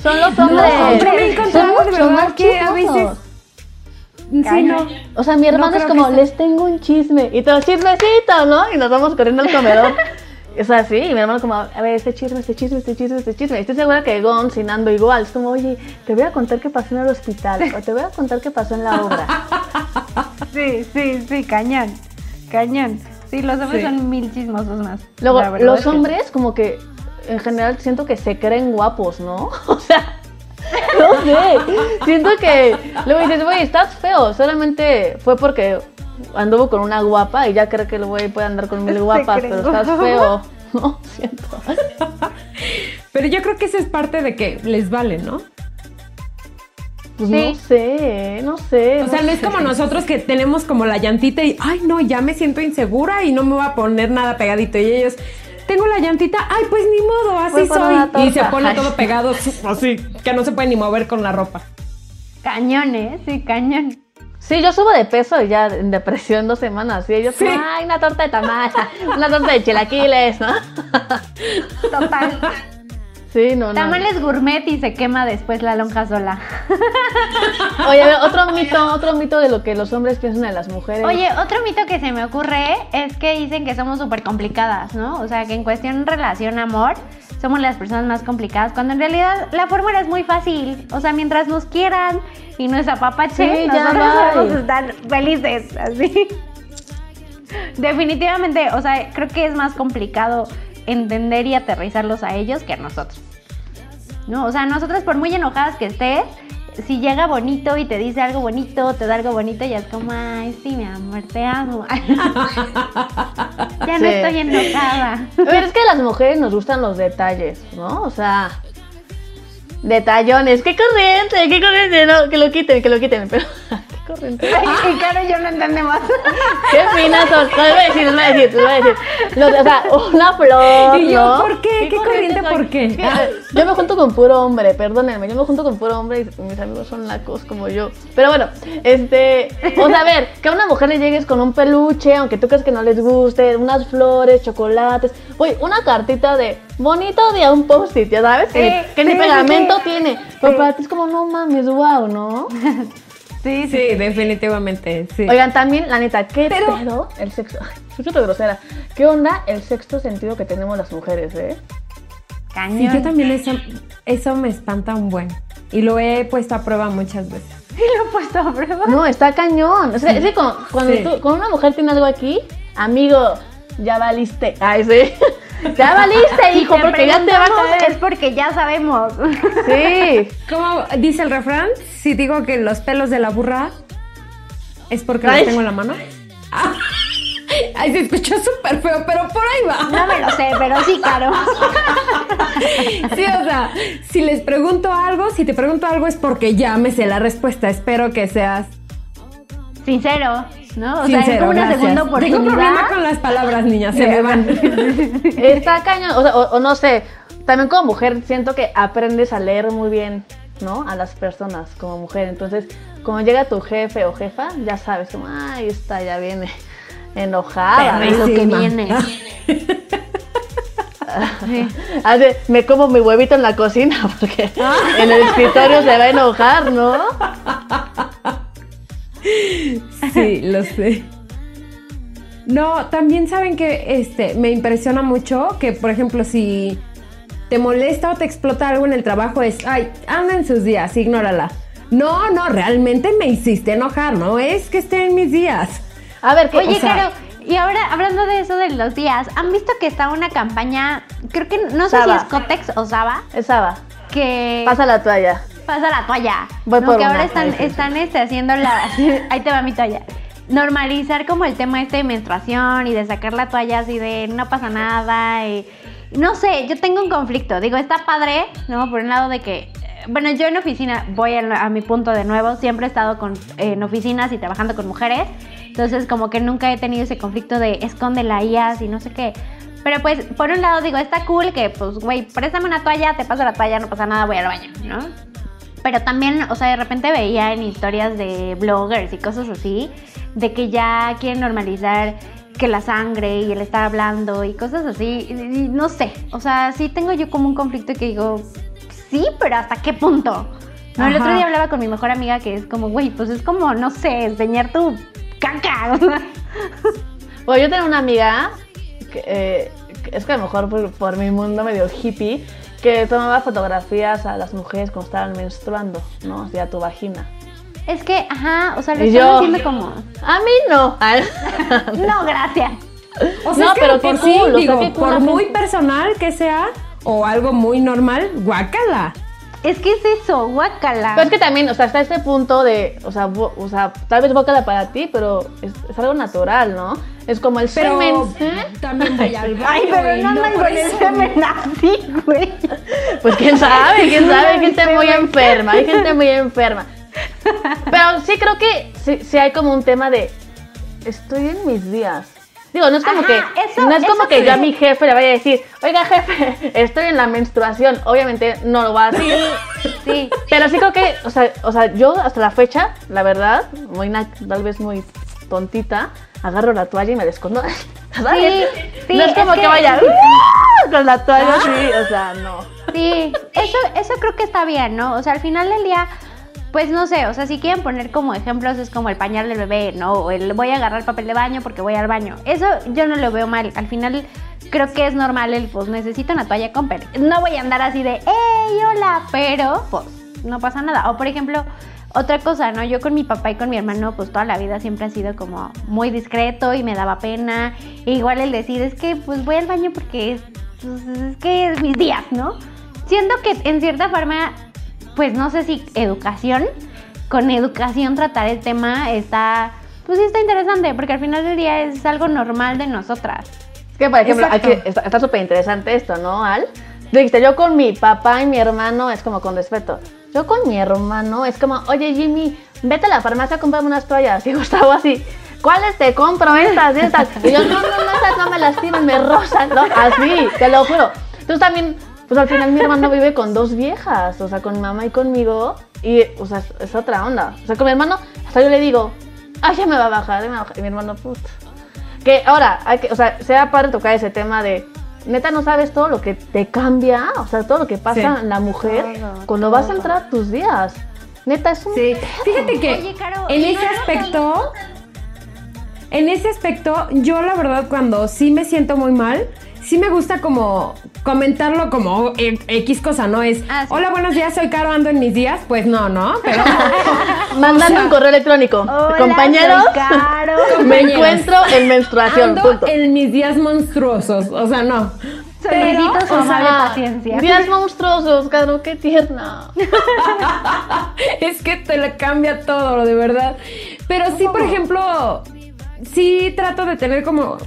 Son los hombres. he encontrado Son mucho más que a veces- chismosos. Sí, no. O sea, mi hermano es como, les tengo un chisme. Y todos, chismecito, ¿no? Y nos vamos corriendo al comedor. O sea, sí, y mi hermano como, a ver, este chisme, este chisme, este chisme, este chisme. Y estoy segura que Gon, sin Nando igual. Es como, oye, te voy a contar qué pasó en el hospital. O te voy a contar qué pasó en la obra. Sí, sí, sí, cañón, cañón. Sí, los hombres Sí. son mil chismosos más. Luego, los que- hombres como que en general siento que se creen guapos, ¿no? O sea, no sé. Siento que luego dices, güey, estás feo. Solamente fue porque anduvo con una guapa y ya cree que el güey puede andar con mil guapas, pero estás feo. No, siento. Pero yo creo que eso es parte de que les vale, ¿no? Pues Sí. no sé, no sé. O sea, no es sé. como nosotros que tenemos como la llantita y, ay, no, ya me siento insegura y no me voy a poner nada pegadito. Y ellos, tengo la llantita, ay, pues ni modo, así soy. Y se pone Ay. todo pegado, así, que no se puede ni mover con la ropa. Cañón, ¿eh? Sí, cañón. Sí, yo subo de peso y ya en depresión dos semanas. Y ellos, Sí. ay, una torta de tamal, una torta de chilaquiles, ¿no? Total. Sí, no, no. Tamales gourmet y se quema después la lonja sola. Oye, a ver, otro mito, otro mito de lo que los hombres piensan de las mujeres. Oye, otro mito que se me ocurre es que dicen que somos súper complicadas, ¿no? O sea, que en cuestión relación amor somos las personas más complicadas, cuando en realidad la fórmula es muy fácil. O sea, mientras nos quieran y nos apapachen, Sí, nosotros vamos a estar felices, así. definitivamente, o sea, creo que es más complicado entender y aterrizarlos a ellos que a nosotros. No, o sea, nosotros por muy enojadas que estés, si llega bonito y te dice algo bonito, te da algo bonito, ya es como, ay, sí, mi amor, te amo. ya no Sí. estoy enojada. Pero es que a las mujeres nos gustan los detalles, ¿no? O sea, detallones. ¡Qué corriente! ¡Qué corriente! No, que lo quiten, que lo quiten. Pero, ¡qué corriente! y claro, yo no entendemos. ¡Qué finas son! No, les voy a decir, les voy a decir, les voy a decir. Los- o sea, una flor, Y yo, ¿no? ¿por qué? ¿Qué corriente, soy? por qué? Que, eh, Yo me junto con puro hombre, perdónenme. Yo me junto con puro hombre y mis amigos son lacos como yo. Pero bueno, este. O sea, a ver, que a una mujer le llegues con un peluche, aunque tú creas que no les guste, unas flores, chocolates. Uy, una cartita de bonito día, un post-it, ya sabes, que, Sí, ni, que ni sí, pegamento sí. tiene. Pero para ti es como, no mames, wow, ¿no? Sí, sí, definitivamente, sí. Oigan, también, la neta, ¿qué Pero- pedo el sexto? Soy súper grosera. ¿Qué onda el sexto sentido que tenemos las mujeres, eh? Cañón. Sí, yo también eso, eso me espanta un buen. Y lo he puesto a prueba muchas veces. Sí, lo he puesto a prueba. No, está cañón. O sea, es que con- cuando Sí. tú- con una mujer tiene algo aquí, amigo, ya valiste. Ay, sí. Ya valiste, hijo, porque ya te va a caer. Es porque ya sabemos. Sí. Como dice el refrán, si digo que los pelos de la burra es porque Ay. los tengo en la mano. Ah. Ay, se escuchó súper feo, pero por ahí va. No me lo sé, pero sí, Caro. Sí, o sea, si les pregunto algo, si te pregunto algo es porque ya me sé la respuesta. Espero que seas Sincero, ¿no? O sea, es sincero. como una gracias. segunda Tengo problema oportunidad. con las palabras, niñas, se me van. Está cañón. O, sea, o- o no sé, también como mujer siento que aprendes a leer muy bien, ¿no? A las personas como mujer. Entonces, cuando llega tu jefe o jefa, ya sabes, como, ay, esta ya viene enojada. Es lo que viene. Así, me como mi huevito en la cocina porque Ah. en el escritorio se va a enojar, ¿no? Sí, lo sé. No, también saben que este me impresiona mucho que, por ejemplo, si te molesta o te explota algo en el trabajo, es ay, anda en sus días, ignórala. No, no, realmente me hiciste enojar, no es que esté en mis días. A ver, ¿qué? Oye, o sea, Caro, y ahora hablando de eso de los días, ¿han visto que está una campaña, creo que no sé Saba. si es Cotex o Saba, Esa va. que Pasa la toalla. Pasa la toalla? Voy ¿no? por que una. ahora están, sí. están este, haciendo la... ahí te va mi toalla. Normalizar como el tema este de menstruación y de sacar la toalla así de no pasa nada y... No sé, yo tengo un conflicto. Digo, está padre, ¿no? Por un lado de que... eh, Bueno, yo en oficina, voy a, a mi punto de nuevo, siempre he estado con, eh, en oficinas y trabajando con mujeres. Entonces, como que nunca he tenido ese conflicto de esconde la IAS y no sé qué. Pero pues, por un lado digo, está cool que, pues, güey, préstame una toalla, te paso la toalla, no pasa nada, voy al baño, ¿no? Pero también, o sea, de repente veía en historias de bloggers y cosas así, de que ya quieren normalizar que la sangre y el estar hablando y cosas así. Y, y no sé, o sea, sí tengo yo como un conflicto que digo, sí, pero ¿hasta qué punto? No, el otro día hablaba con mi mejor amiga que es como, güey, pues es como, no sé, enseñar tu caca. Bueno, yo tengo una amiga, que, eh, es que a lo mejor por, por mi mundo medio hippie, que tomaba fotografías a las mujeres cuando estaban menstruando, ¿no? O sea, tu vagina. Es que, ajá, o sea, lo están haciendo como, A mí no. No, gracias. O sea, No, es que pero por cool, o sea, digo, por muy gente. personal que sea o algo muy normal, guácala. Es que es eso, guácala. Pero es que también, o sea, está este punto de, o sea, bo- o sea tal vez bócala para ti, pero es, es algo natural, ¿no? Es como el Pero semen. ¿eh? también voy al baño. Ay, pero no andan con el semen así, güey. Pues quién sabe, quién sabe, hay gente muy enferma, hay gente muy enferma. Pero sí creo que sí, sí hay como un tema de estoy en mis días. Digo, no es como Ajá, que eso- no es como que sí. yo a mi jefe le vaya a decir, oiga jefe, estoy en la menstruación. Obviamente no lo va a decir. Sí. Pero sí creo que, o sea, o sea, yo hasta la fecha, la verdad, muy tal vez muy tontita, agarro la toalla y me la escondo. ¿Sabes? sí, no es es como que, que- vaya "Uh", con la toalla así, o sea, no. Sí, eso, eso creo que está bien, ¿no? O sea, al final del día, pues no sé, o sea, si quieren poner como ejemplos, es como el pañal del bebé, ¿no? O el voy a agarrar papel de baño porque voy al baño. Eso yo no lo veo mal. Al final creo que es normal el, pues necesito una toalla, compren. No voy a andar así de, ¡Ey, hola! Pero, pues, no pasa nada. O por ejemplo, otra cosa, ¿no? Yo con mi papá y con mi hermano, pues toda la vida siempre ha sido como muy discreto y me daba pena. E igual el decir, es que pues voy al baño porque es, pues, es que es mis días, ¿no? Siento que en cierta forma, pues no sé si educación, con educación tratar el tema está, pues sí está interesante, porque al final del día es algo normal de nosotras. Es que, por ejemplo, aquí está súper interesante esto, ¿no, Al? Dijiste, yo con mi papá y mi hermano es como con respeto. Yo con mi hermano es como, oye Jimmy, vete a la farmacia a comprarme unas toallas. Y Gustavo así, ¿cuáles te compro? Estas, estas. Y yo, no, no, no, esas no me lastiman, me rozan, ¿no? Así, te lo juro. Entonces también, pues al final mi hermano vive con dos viejas, o sea, con mamá y conmigo. Y, o sea, es, otra onda. O sea, con mi hermano, hasta yo le digo, ay, ya me va a bajar, ya me va a bajar. Y mi hermano, puta. Que ahora, o sea, sea padre tocar ese tema de, neta, no sabes todo lo que te cambia, o sea, todo lo que pasa Sí. en la mujer Todo, cuando vas a entrar a tus días. Neta, es un... Sí, fíjate que Oye, Caro, en ¿y ese no aspecto, en ese aspecto, yo la verdad cuando sí me siento muy mal, sí me gusta como comentarlo como eh, X cosa, ¿no? Es, Ah, sí. hola, buenos días, soy Caro, ando en mis días. Pues no, ¿no? Pero Mandando o sea, un correo electrónico. Hola, Compañeros, soy Caro. me encuentro en menstruación, ando punto. en mis días monstruosos, o sea, no. Su o sea, paciencia. Días monstruosos, Caro, qué tierna. es que te le cambia todo, de verdad. Pero sí, por ejemplo, sí trato de tener como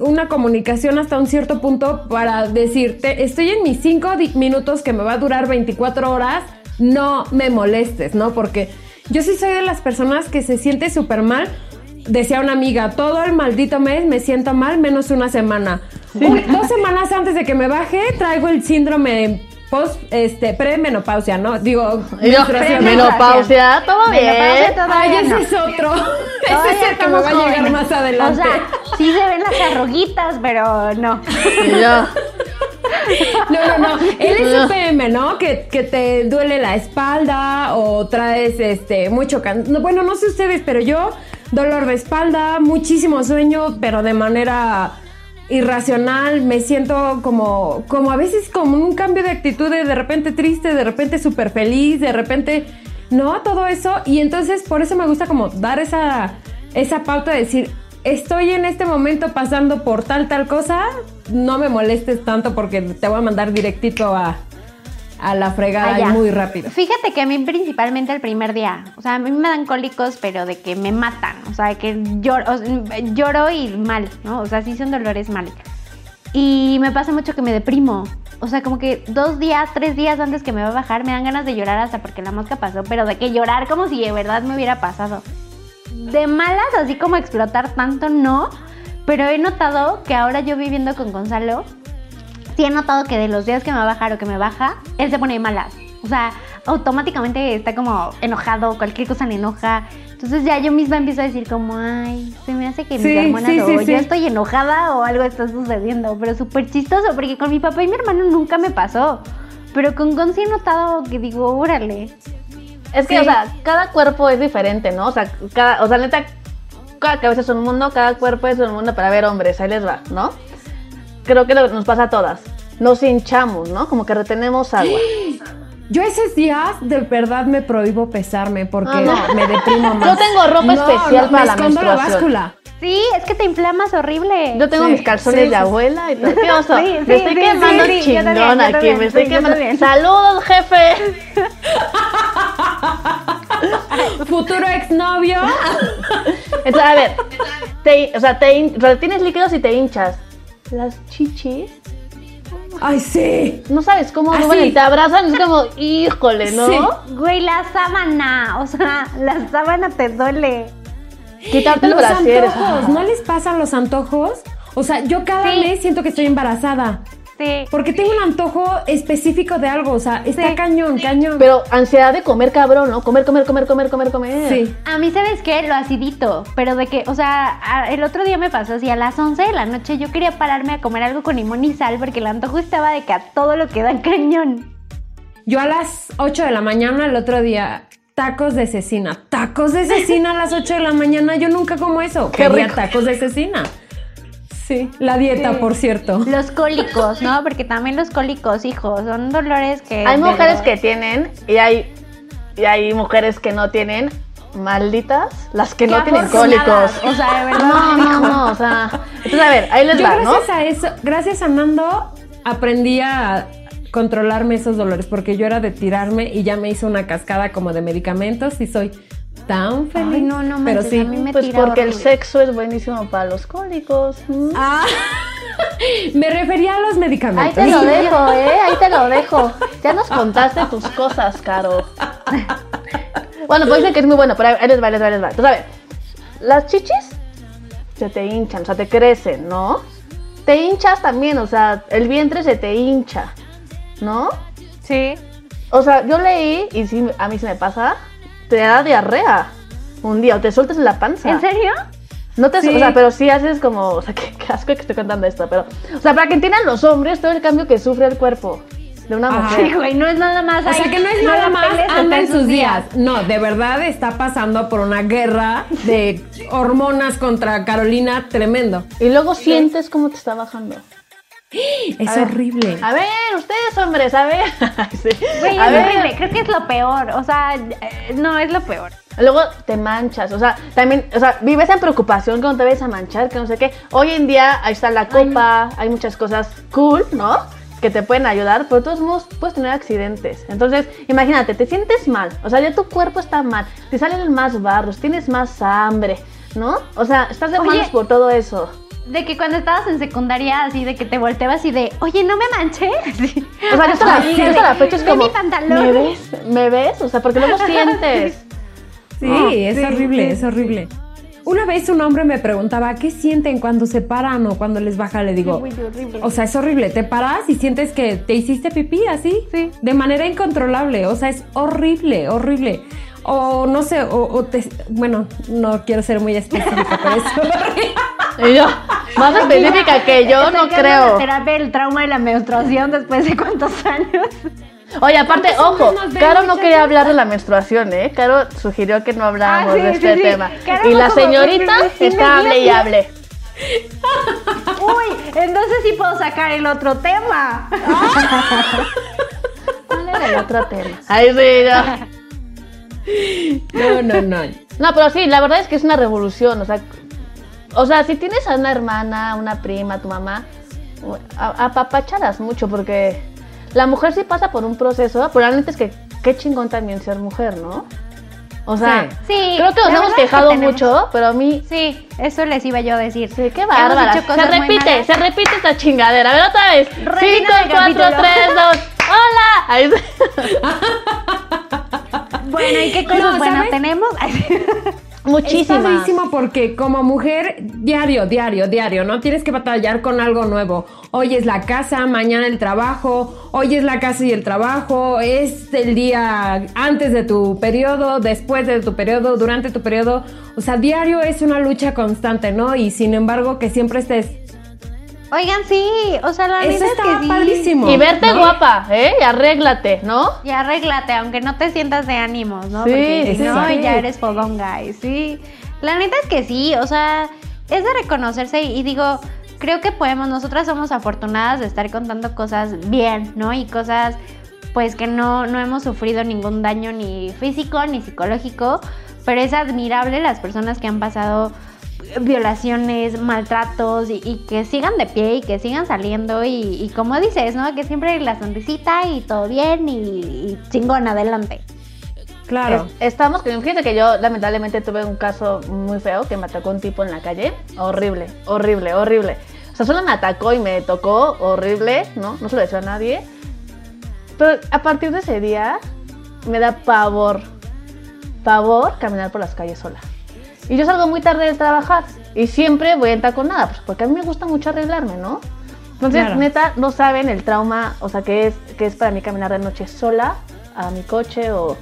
una comunicación hasta un cierto punto para decirte, estoy en mis cinco minutos que me va a durar 24 horas, no me molestes, ¿no? Porque yo sí soy de las personas que se siente súper mal. Decía una amiga, todo el maldito mes me siento mal menos una semana. Dos semanas antes de que me baje, traigo el síndrome post, este, premenopausia, ¿no? Digo, menstruación. menopausia, todo Menopausia, bien. todavía Ay, ese no. es otro. ese es el que me va a llegar más adelante. O sea, sí se ven las arruguitas, pero no. Yo, no, no, no. El No. SPM, ¿no? Que, que te duele la espalda o traes este mucho can... no, bueno, no sé ustedes, pero yo dolor de espalda, muchísimo sueño, pero de manera irracional, me siento como, como a veces como un cambio de actitud de de repente triste, de repente súper feliz, de repente, no, todo eso. Y entonces por eso me gusta como dar esa, esa pauta de decir, estoy en este momento pasando por tal, tal cosa, no me molestes tanto porque te voy a mandar directito a, a la fregada Allá. y muy rápido. Fíjate que a mí principalmente el primer día, o sea, a mí me dan cólicos, pero de que me matan, o sea, de que lloro, o sea, lloro y mal, ¿no? O sea, sí son dolores mal. Y me pasa mucho que me deprimo. O sea, como que dos días, tres días antes que me va a bajar, me dan ganas de llorar hasta porque la mosca pasó, pero de que llorar como si de verdad me hubiera pasado. De malas, así como explotar tanto, no. Pero he notado que ahora yo viviendo con Gonzalo, sí he notado que de los días que me va a bajar o que me baja, él se pone de malas. O sea, automáticamente está como enojado, cualquier cosa le enoja. Entonces ya yo misma empiezo a decir como, ay, se me hace que Sí, mis hormonas sí, o sí, yo sí. estoy enojada o algo está sucediendo. Pero súper chistoso, porque con mi papá y mi hermano nunca me pasó. Pero con Gonzi he notado que digo, órale. Es que, Sí. o sea, cada cuerpo es diferente, ¿no? O sea, cada, o sea, neta, cada cabeza es un mundo, cada cuerpo es un mundo. Para ver, hombres, ahí les va, ¿no? Creo que lo- nos pasa a todas. Nos hinchamos, ¿no? Como que retenemos agua. Yo esos días de verdad me prohíbo pesarme porque Ah, no. me deprimo más. Yo tengo ropa especial para me la escondo la menstruación. báscula. Sí, es que te inflamas horrible. Yo tengo Sí, mis calzones sí, de sí. abuela y todo. ¿Qué oso? Sí, me estoy sí, quemando chingón también, aquí, también, me estoy quemando. ¡Saludos, jefe! Futuro exnovio. Entonces, a ver, te, o sea, te, hin- o sea, tienes líquidos y te hinchas. Las chichis, Ay, sí. no sabes cómo Ah, suben sí. y te abrazan, es como, híjole, ¿no? Sí. Güey, la sábana, o sea, la sábana te duele. Quitarte el Los brasier. antojos, ¿no les pasan los antojos? O sea, yo cada Sí. mes siento que estoy embarazada. Sí. Porque tengo un antojo específico de algo. O sea, está Sí. cañón, cañón. Pero ansiedad de comer cabrón, ¿no? Comer, comer, comer, comer, comer, comer. sí. A mí, ¿sabes qué? Lo acidito, pero de que, o sea, a- el otro día me pasó así, a las 11 de la noche yo quería pararme a comer algo con limón y sal porque el antojo estaba de que a todo lo que da cañón. Yo a las 8 de la mañana el otro día, tacos de cecina. Tacos de cecina a las 8 de la mañana. Yo nunca como eso. Qué Quería rico. tacos de cecina. Sí. La dieta, Sí. por cierto. Los cólicos, ¿no? Porque también los cólicos, hijos, son dolores que... Hay mujeres que tienen y hay y hay mujeres que no tienen malditas las que Qué no tienen cólicos. O sea, de verdad. No, no, no, o sea, entonces a ver, ahí les Yo va, ¿no? gracias a eso, gracias a Nando, aprendí a controlarme esos dolores porque yo era de tirarme y ya me hizo una cascada como de medicamentos y soy tan feliz. Ay, no, no Pero manches, sí. a mí me Pues tira porque el sexo es buenísimo para los cólicos. Ah, me refería a los Ahí medicamentos. te lo dejo, ¿eh? Ahí te lo dejo. Ya nos contaste tus cosas, Caro. Bueno, pues dicen que es muy bueno, pero ahí les va, ahí les va, ahí les va. Entonces, a ver, las chichis se te hinchan, o sea, te crecen, ¿no? Te hinchas también, o sea, el vientre se te hincha, ¿no? Sí. O sea, yo leí, y sí, a mí se me pasa, te da diarrea un día, o te sueltas en la panza. ¿En serio? No te, Sí. o sea, pero sí haces como, o sea, qué, qué asco que estoy contando esto, pero, o sea, para que entiendan los hombres todo el cambio que sufre el cuerpo de una mujer. Sí, güey, no es nada más. O sea ay, que no es nada más anda en sus días. No, de verdad está pasando por una guerra de hormonas contra Carolina tremendo. Y luego sientes cómo te está bajando. Es A ver. horrible. A ver, ustedes hombres, a ver. Sí. Güey, A es ver. horrible. Creo que es lo peor. O sea, eh, no, es lo peor. Luego te manchas, o sea, también, o sea, vives en preocupación cuando te ves a manchar, que no sé qué. Hoy en día ahí está la copa, hay muchas cosas cool, ¿no? Que te pueden ayudar, pero de todos modos puedes tener accidentes. Entonces, imagínate, te sientes mal, o sea, ya tu cuerpo está mal, te salen más barros, tienes más hambre, ¿no? O sea, estás de Oye. manos por todo eso. De que cuando estabas en secundaria, así de que te volteabas y de, oye, no me manché. O sea, yo hasta la, hasta la fecha es "Ve como, mi pantalón. ¿me ves? ¿Me ves? O sea, porque luego sientes. Sí, es horrible, es horrible. Una vez un hombre me preguntaba, ¿qué sienten cuando se paran o cuando les baja? Le digo, o sea, es horrible. Te paras y sientes que te hiciste pipí así, Sí. de manera incontrolable. O sea, es horrible, horrible. O no sé, o, o te, bueno, no quiero ser muy específica, pero es horrible. Y yo, más específica que yo, no creo. La terapia del trauma de la menstruación después de cuántos años. Oye, aparte, ¿Cuántos ojo, Caro no quería hablar de la menstruación, ¿eh? Caro sugirió que no habláramos Ah, sí, de este sí. tema. Caro y la señorita está hable y hable. Uy, entonces sí puedo sacar el otro tema. ¿Cuál era el otro tema? Ahí sí, ya. No, no, no. No, pero sí, la verdad es que es una revolución, o sea, o sea, si tienes a una hermana, una prima, tu mamá, a- apapáchalas mucho porque la mujer sí pasa por un proceso, pero la neta es que qué chingón también ser mujer, ¿no? O sea, Sí. Sí, creo que nos la hemos verdad es que quejado tenemos- mucho, pero a mí Sí, eso les iba yo a decir. Sí, qué bárbara. Se repite, se repite esta chingadera. A ver otra vez. 5, Repita el 4, capítulo. 3, 2. ¡Hola! Bueno, ¿y qué cosas No, buenas ¿sabes? tenemos? Es Muchísimas. padrísimo porque como mujer, diario, diario, diario, ¿no? Tienes que batallar con algo nuevo. Hoy es la casa, mañana el trabajo, hoy es la casa y el trabajo, es el día antes de tu periodo, después de tu periodo, durante tu periodo. O sea, diario es una lucha constante, ¿no? Y sin embargo que siempre estés... Oigan, sí, o sea, la Eso neta es que sí. padrísimo. Y verte ¿no? guapa, ¿eh? Y arréglate, ¿no? Y arréglate, aunque no te sientas de ánimos, ¿no? Sí, Porque si no, ya eres fodonga, y sí. La neta es que sí, o sea, es de reconocerse y, y digo, creo que podemos, nosotras somos afortunadas de estar contando cosas bien, ¿no? Y cosas, pues, que no, no hemos sufrido ningún daño ni físico ni psicológico, pero es admirable las personas que han pasado violaciones, maltratos y, y que sigan de pie y que sigan saliendo y, y como dices, ¿no? Que siempre la sonrisita y todo bien y, y chingón adelante. Claro. Es- estamos, fíjate que yo lamentablemente tuve un caso muy feo que me atacó un tipo en la calle. Horrible, horrible, horrible. O sea, solo me atacó y me tocó horrible, ¿no? No se lo decía a nadie. Pero a partir de ese día me da pavor, pavor caminar por las calles sola. Y yo salgo muy tarde de trabajar y siempre voy entaconada, pues porque a mí me gusta mucho arreglarme, ¿no? Entonces, Claro. neta, no saben el trauma, o sea, que es, que es para mí caminar de noche sola a mi coche o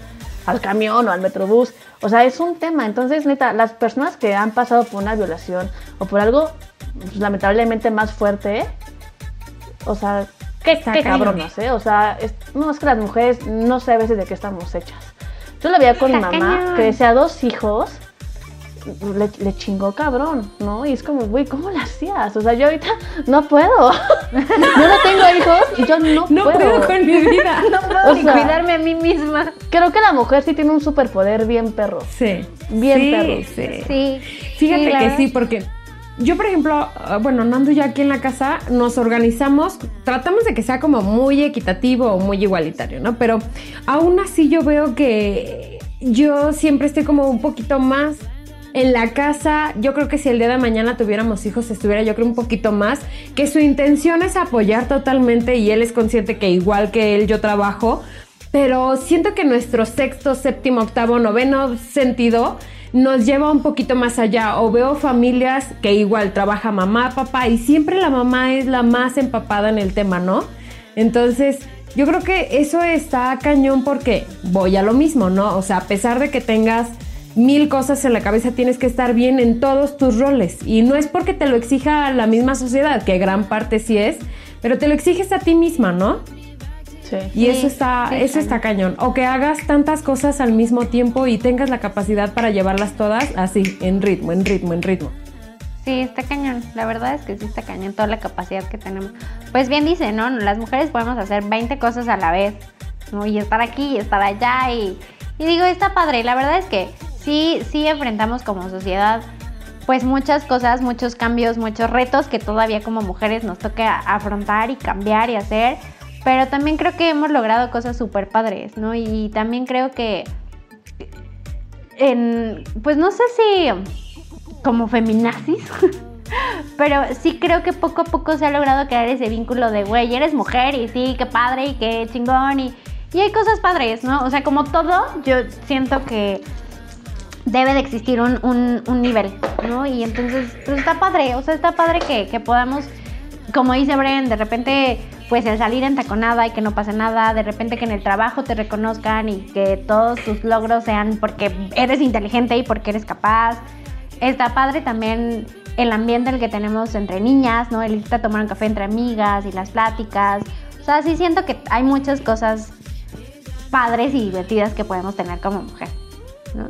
al camión o al metrobús. O sea, es un tema. Entonces, neta, las personas que han pasado por una violación o por algo pues, lamentablemente más fuerte, o sea, qué, qué cabronas, ¿eh? O sea, es- no, es que las mujeres no sé a veces de qué estamos hechas. Yo la veía con mi mamá, que decía dos hijos, le, le chingó cabrón, ¿no? Y es como, güey, ¿cómo lo hacías? O sea, yo ahorita no puedo. yo no tengo hijos y yo no, No puedo con mi vida. No puedo O ni cuidarme a mí misma. Creo que la mujer sí tiene un superpoder bien perro. Sí. Bien sí, perro. sí. Sí. Fíjate Sí, que verdad. sí, porque yo, por ejemplo, ah, bueno, andando ya aquí en la casa, nos organizamos, tratamos de que sea como muy equitativo o muy igualitario, ¿no? Pero aún así yo veo que yo siempre estoy como un poquito más en la casa. Yo creo que si el día de mañana tuviéramos hijos, estuviera yo creo un poquito más, que su intención es apoyar totalmente y él es consciente que igual que él yo trabajo, pero siento que nuestro sexto, séptimo, octavo, noveno sentido nos lleva un poquito más allá. O veo familias que igual trabaja mamá, papá, y siempre la mamá es la más empapada en el tema, ¿no? Entonces, yo creo que eso está cañón porque voy a lo mismo, ¿no? O sea, a pesar de que tengas mil cosas en la cabeza, tienes que estar bien en todos tus roles. Y no es porque te lo exija la misma sociedad, que gran parte sí es, pero te lo exiges a ti misma, ¿no? Sí. Y Sí, eso está, sí, eso está cañón. O que hagas tantas cosas al mismo tiempo y tengas la capacidad para llevarlas todas así, en ritmo, en ritmo, en ritmo. Sí, está cañón. La verdad es que sí está cañón toda la capacidad que tenemos. Pues bien dice, ¿no? Las mujeres podemos hacer 20 cosas a la vez, ¿no? Y estar aquí y estar allá y, y digo, está padre. La verdad es que sí, sí enfrentamos como sociedad pues muchas cosas, muchos cambios, muchos retos que todavía como mujeres nos toca afrontar y cambiar y hacer. Pero también creo que hemos logrado cosas súper padres, ¿no? Y también creo que pues no sé si como feminazis, pero sí creo que poco a poco se ha logrado crear ese vínculo de, güey, eres mujer y sí, qué padre y qué chingón y, y hay cosas padres, ¿no? O sea, como todo, yo siento que debe de existir un, un- un nivel, ¿no? Y entonces, pues está padre, o sea, está padre que, que podamos, como dice Bren, de repente, pues el salir entaconada y que no pase nada, de repente que en el trabajo te reconozcan y que todos tus logros sean porque eres inteligente y porque eres capaz. Está padre también el ambiente en el que tenemos entre niñas, ¿no? El irte a tomar un café entre amigas y las pláticas. O sea, sí siento que hay muchas cosas padres y divertidas que podemos tener como mujer, ¿no?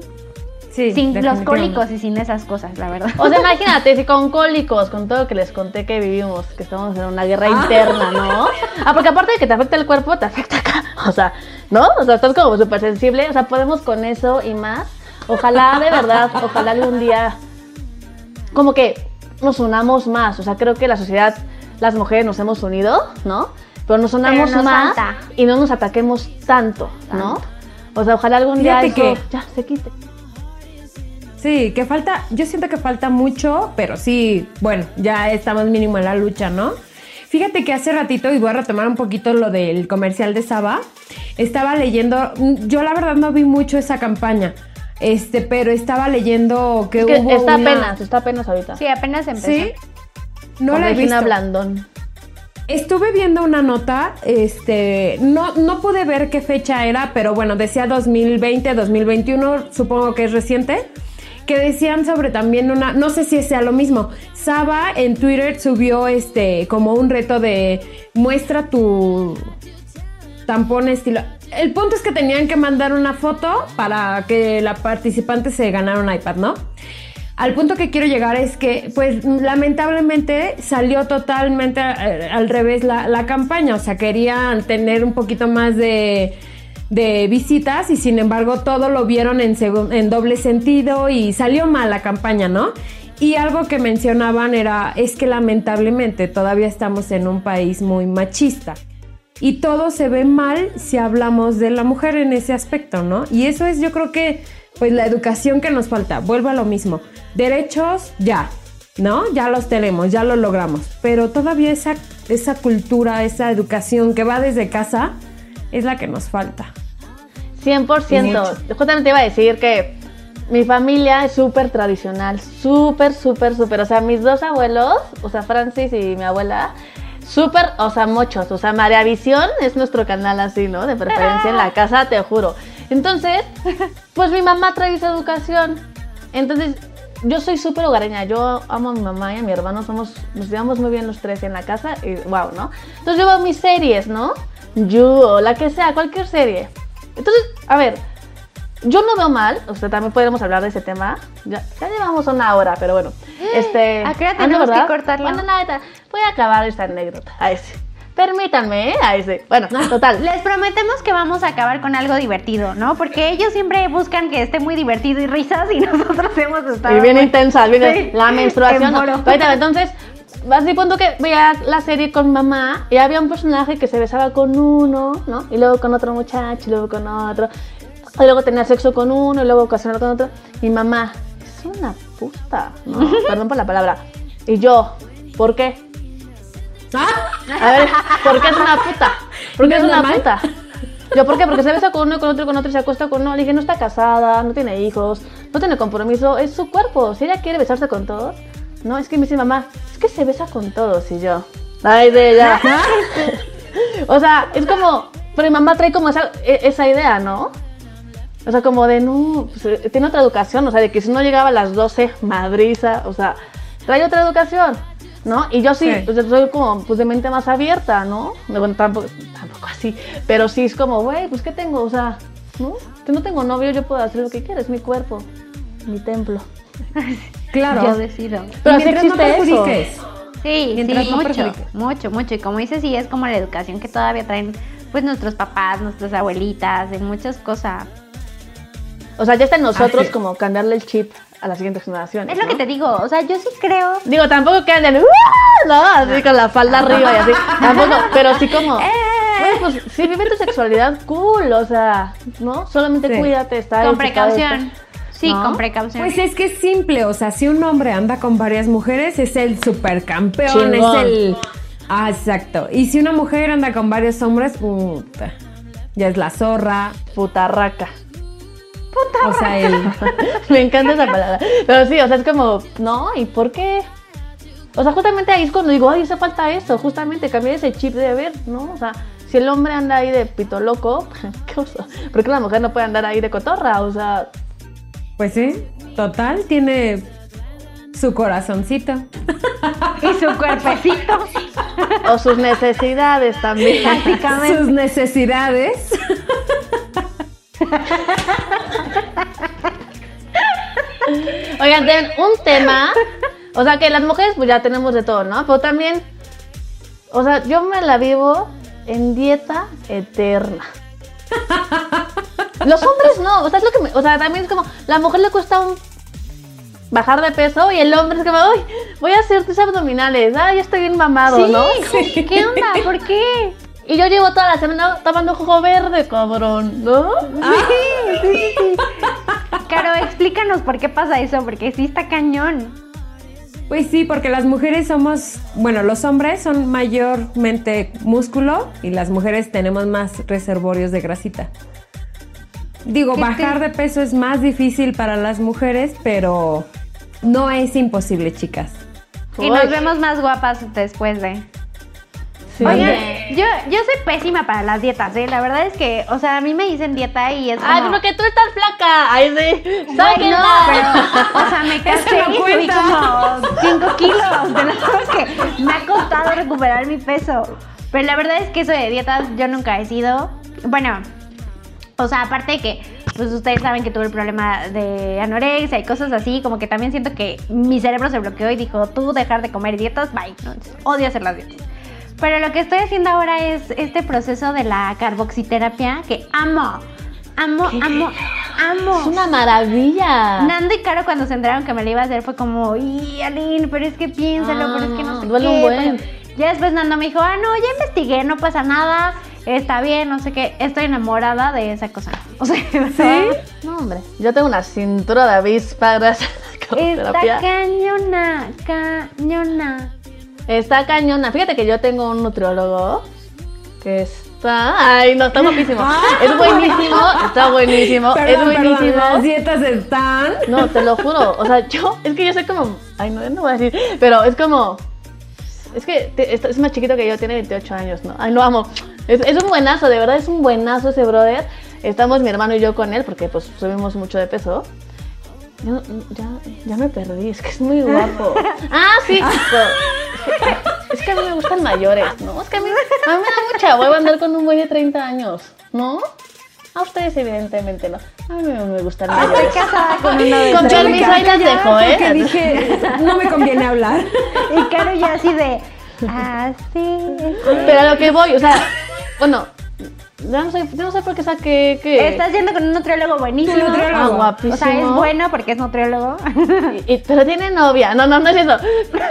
Sí, sin los cólicos y sin esas cosas, la verdad. O sea, imagínate, si con cólicos, con todo lo que les conté que vivimos, que estamos en una guerra interna, ¿no? Ah, porque aparte de que te afecta el cuerpo, te afecta acá. O sea, ¿no? O sea, estás como súper sensible. O sea, podemos con eso y más. Ojalá, de verdad, ojalá algún día como que nos unamos más. O sea, creo que la sociedad, las mujeres nos hemos unido, ¿no? Pero nos unamos nos más falta. y no nos ataquemos tanto, ¿no? O sea, ojalá algún día Fíjate eso que- ya se quite. Sí, que falta, yo siento que falta mucho, pero sí, bueno, ya estamos mínimo en la lucha, ¿no? Fíjate que hace ratito, y voy a retomar un poquito lo del comercial de Saba, estaba leyendo, yo la verdad no vi mucho esa campaña, este, pero estaba leyendo que, Es que hubo está una- apenas, está apenas ahorita. Sí, apenas empezó. ¿Sí? No Con la he Regina visto. Blandón. Estuve viendo una nota, este, no, no pude ver qué fecha era, pero bueno, decía 2020, 2021, supongo que es reciente, que decían sobre también una, no sé si sea lo mismo, Saba en Twitter subió este, como un reto de muestra tu tampón estilo. El punto es que tenían que mandar una foto para que la participante se ganara un iPad, ¿no? Al punto que quiero llegar es que, pues, lamentablemente salió totalmente eh, al revés la, la campaña. O sea, querían tener un poquito más de, de visitas y sin embargo todo lo vieron en, doble sentido y salió mal la campaña, ¿no? Y algo que mencionaban era, es que lamentablemente todavía estamos en un país muy machista. Y todo se ve mal si hablamos de la mujer en ese aspecto, ¿no? Y eso es yo creo que pues la educación que nos falta. Vuelvo a lo mismo. Derechos, ya, ¿no? Ya los tenemos, ya los logramos. Pero todavía esa, esa cultura, esa educación que va desde casa es la que nos falta. 100%. Justamente iba a decir que mi familia es súper tradicional, súper, súper, súper. O sea, mis dos abuelos, o sea, Francis y mi abuela, súper, o sea, muchos. O sea, María Visión es nuestro canal así, ¿no? De preferencia en la casa, te juro. Entonces, pues mi mamá trae esa educación. Entonces, yo soy súper hogareña. Yo amo a mi mamá y a mi hermano. Somos, nos llevamos muy bien los tres en la casa. Y wow, ¿no? Entonces, yo veo mis series, ¿no? You o la que sea, cualquier serie. Entonces, a ver, yo no veo mal, o sea, también podríamos hablar de ese tema. Ya, ya llevamos una hora, pero bueno. Este, ¿A qué hora ah, no, tenemos que cortarlo? Bueno, nada, voy a acabar esta anécdota. Permítanme, ¿eh? A ese. Bueno, total. Les prometemos que vamos a acabar con algo divertido, ¿no? Porque ellos siempre buscan que esté muy divertido y risas y nosotros hemos estado... Y bien muy- intensa, bien Sí, la menstruación. en ¿no? Ahorita, entonces, así punto que veía la serie con mamá y había un personaje que se besaba con uno, ¿no? Y luego con otro muchacho, y luego con otro. Y luego tenía sexo con uno y luego ocasional con otro. Y mamá, es una puta, ¿no? Perdón por la palabra. Y yo, ¿por qué? A ver, ¿por qué es una puta? ¿Por qué ¿No es una puta? Yo, ¿por qué? Porque se besa con uno, con otro, con otro, y se acuesta con uno. Le dije, no está casada, no tiene hijos, no tiene compromiso, es su cuerpo. Si ella quiere besarse con todos, no, es que me dice mamá, es que se besa con todos. Y yo, ay, de ella. o sea, es como, pero mi mamá trae como esa, e- esa idea, ¿no? O sea, como de, no, pues, eh, tiene otra educación, o sea, de que si no llegaba a las 12, madriza, o sea, trae otra educación, ¿no? Y yo sí, Sí. pues, soy como, pues, de mente más abierta, ¿no? Bueno, tampoco, tampoco así, pero sí es como, güey, pues, ¿qué tengo? O sea, ¿no? Que no tengo novio, yo puedo hacer lo que quiera, es mi cuerpo, mi templo. Claro. Yo decido. Pero Y sí mientras no existe eso. perjudiques. Sí, Mientras sí, no mucho, mucho, mucho. Y como dices, sí, es como la educación que todavía traen pues nuestros papás, nuestras abuelitas, en muchas cosas. O sea, ya está en nosotros Así como cambiarle el chip a las siguientes generaciones. Es lo ¿no? que te digo, o sea, yo sí creo... Digo, tampoco que anden, "Uh", no, así con la falda arriba y así. Tampoco, pero sí como, Eh. güey, pues si vive tu sexualidad, cool, o sea, ¿no? Solamente Sí. cuídate, está Con está precaución. Sí, ¿No? con precaución. Pues es que es simple, o sea, si un hombre anda con varias mujeres, es el supercampeón, Chingón. es el... Ah, exacto. Y si una mujer anda con varios hombres, puta, ya es la zorra, Putarraca. o sea, el... Me encanta esa palabra. Pero sí, o sea, es como, no, ¿y por qué? O sea, justamente ahí es cuando digo, ay, hace falta eso, justamente cambiar ese chip de ver, ¿no? O sea, si el hombre anda ahí de pito loco, ¿qué cosa? ¿Por qué la mujer no puede andar ahí de cotorra? O sea, Pues sí, total, tiene su corazoncito. Y su cuerpecito. o sus necesidades también. Básicamente. Sus necesidades. Oigan, ten un tema. O sea, que las mujeres pues ya tenemos de todo, ¿no? Pero también, o sea, yo me la vivo en dieta eterna. Los hombres no, o sea, es lo que me, o sea, también es como, la mujer le cuesta un bajar de peso y el hombre es como, uy, voy a hacer tus abdominales, ay, ya estoy bien mamado, ¿no? ¿Qué onda? ¿Por qué? Y yo llevo toda la semana tomando jugo verde, cabrón, ¿no? Caro, explícanos por qué pasa eso, porque sí está cañón. Pues sí, porque las mujeres somos, bueno, los hombres son mayormente músculo y las mujeres tenemos más reservorios de grasita. Digo, ¿Qué bajar te- de peso es más difícil para las mujeres, pero no es imposible, chicas. Y nos vemos más guapas después de... Sí. Oigan, yo, yo soy pésima para las dietas, ¿eh? La verdad es que, o sea, a mí me dicen dieta y es como... Ay, porque tú estás flaca. Ay, sí. No, pero, o sea, me casé no y subí como 5 kilos. Lo juro que me ha costado recuperar mi peso. Pero la verdad es que eso de dietas yo nunca he sido. Bueno, o sea, aparte de que, pues ustedes saben que tuve el problema de anorexia y cosas así, como que también siento que mi cerebro se bloqueó y dijo, tú dejar de comer dietas, bye. No, odio hacer las dietas. Pero lo que estoy haciendo ahora es este proceso de la carboxiterapia que amo. Amo, amo, amo. Es una maravilla. Nando y Caro cuando se enteraron que me lo iba a hacer fue como, y Aline, pero es que piénsalo, Ah, pero es que no sé duele qué, un buen. pero-". Ya después Nando me dijo, ah, no, ya investigué, no pasa nada, está bien, no sé qué. Estoy enamorada de esa cosa. O sea, ¿Sí? No, hombre. Yo tengo una cintura de avispa gracias a la Está cañona, cañona. Está cañona. Fíjate que yo tengo un nutriólogo que está. Ay, no, está guapísimo. Es buenísimo, está buenísimo, es Perdón, perdón, buenísimo. las dietas están... No, te lo juro. O sea, yo, es que yo soy como. Ay, no, no voy a decir. Pero es como. Es que te- es es más chiquito que yo, tiene 28 años, ¿no? Ay, lo amo. Es, es un buenazo, de verdad es un buenazo ese brother. Estamos mi hermano y yo con él porque pues subimos mucho de peso. Yo- ya, ya me perdí, es que es muy guapo. Ah, sí. es, que, a mí me gustan mayores, ¿no? Es que a mí, a mí me da mucha hueva andar con un güey de 30 años, ¿no? A ustedes evidentemente no. A mí me gusta Ah, Estoy casada con uno de Con permiso, ahí las dejo, Porque ¿eh? dije, no me conviene hablar. Y Caro ya así de, así. Pero a lo que voy, o sea, bueno, yo no sé, yo no sé por qué saqué que... Estás yendo con un nutriólogo buenísimo. Nutriólogo. Ah, guapísimo. O sea, es bueno porque es nutriólogo. Y- y- pero tiene novia. No, no, no es eso.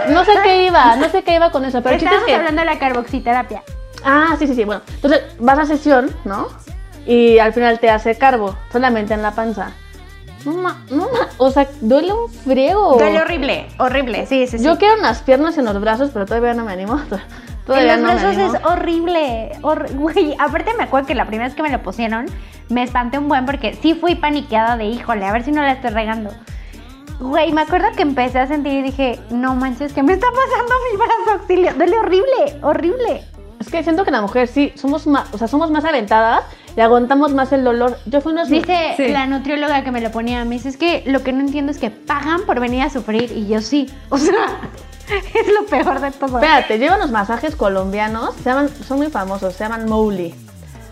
No sé qué iba, no sé qué iba con eso. Pero es Estamos que... hablando de la carboxiterapia. Ah, sí, sí, sí. Bueno, entonces vas a sesión, ¿no? Y al final te hace carbo, solamente en la panza. No, ma, no, ma, o sea, duele un friego. Duele horrible, horrible, sí, sí, sí. Yo quiero unas piernas en los brazos, pero todavía no me animo. Todavía en los brazos es horrible. hor- Güey, aparte me acuerdo que la primera vez que me lo pusieron, me espanté un buen porque sí fui paniqueada de híjole, a ver si no la estoy regando. Güey, me acuerdo que empecé a sentir y dije, no manches, ¿qué me está pasando mi brazo auxilio? Duele horrible, horrible. Es que siento que la mujer sí, somos más, o sea, somos más aventadas y aguantamos más el dolor. Yo fui unos... Dice Sí. la nutrióloga que me lo ponía, me dice, es que lo que no entiendo es que pagan por venir a sufrir y yo sí. O sea, es lo peor de todo. Espérate, llevan unos masajes colombianos, se llaman, son muy famosos, se llaman Mowgli.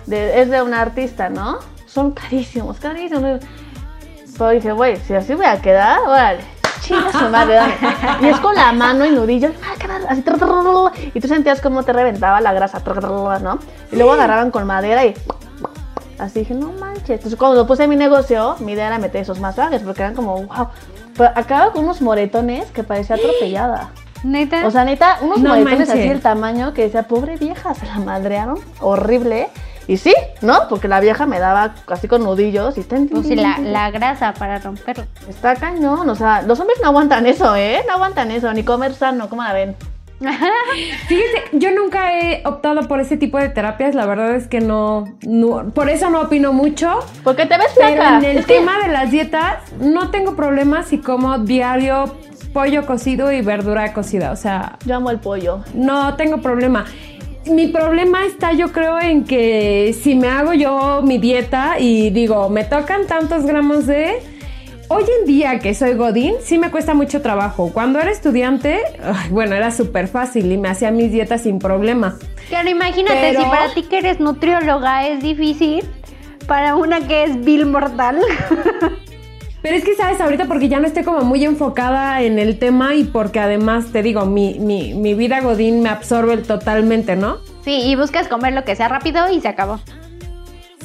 De- es de una artista, ¿no? Son carísimos, carísimos. Pero dije, güey, si así voy a quedar, órale, chinga su madre. Y es con la mano y nudillo, así, y tú sentías cómo te reventaba la grasa, ¿no? Y luego agarraban con madera y así dije, no manches. Entonces cuando puse mi negocio, mi idea era meter esos masajes, porque eran como, wow. Pero acaba con unos moretones que parecía atropellada. Neta. O sea, neta, unos No moretones así del tamaño que decía, pobre vieja, se la madrearon, horrible. Y sí, ¿no? Porque la vieja me daba así con nudillos y ten, pues sí, la, la grasa para romperlo. Está cañón, o sea, los hombres no aguantan eso, ¿eh? No aguantan eso, ni comer sano, ¿cómo la ven? Fíjese, yo nunca he optado por ese tipo de terapias, la verdad es que no, no- por eso no opino mucho. Porque te ves Pero flaca. en el Es que- tema de las dietas, no tengo problemas si como diario pollo cocido y verdura cocida. O sea, Yo amo el pollo. no tengo problema. Mi problema está, yo creo, en que si me hago yo mi dieta y digo, me tocan tantos gramos de. Hoy en día que soy Godín, sí me cuesta mucho trabajo. Cuando era estudiante, ay, bueno, era súper fácil y me hacía mis dietas sin problema. Claro, imagínate, Pero- si para ti que eres nutrióloga es difícil, para una que es Bill Mortal. Pero es que, ¿sabes? Ahorita porque ya no estoy como muy enfocada en el tema y porque además, te digo, mi, mi, mi vida Godín me absorbe totalmente, ¿no? sí, y buscas comer lo que sea rápido y se acabó.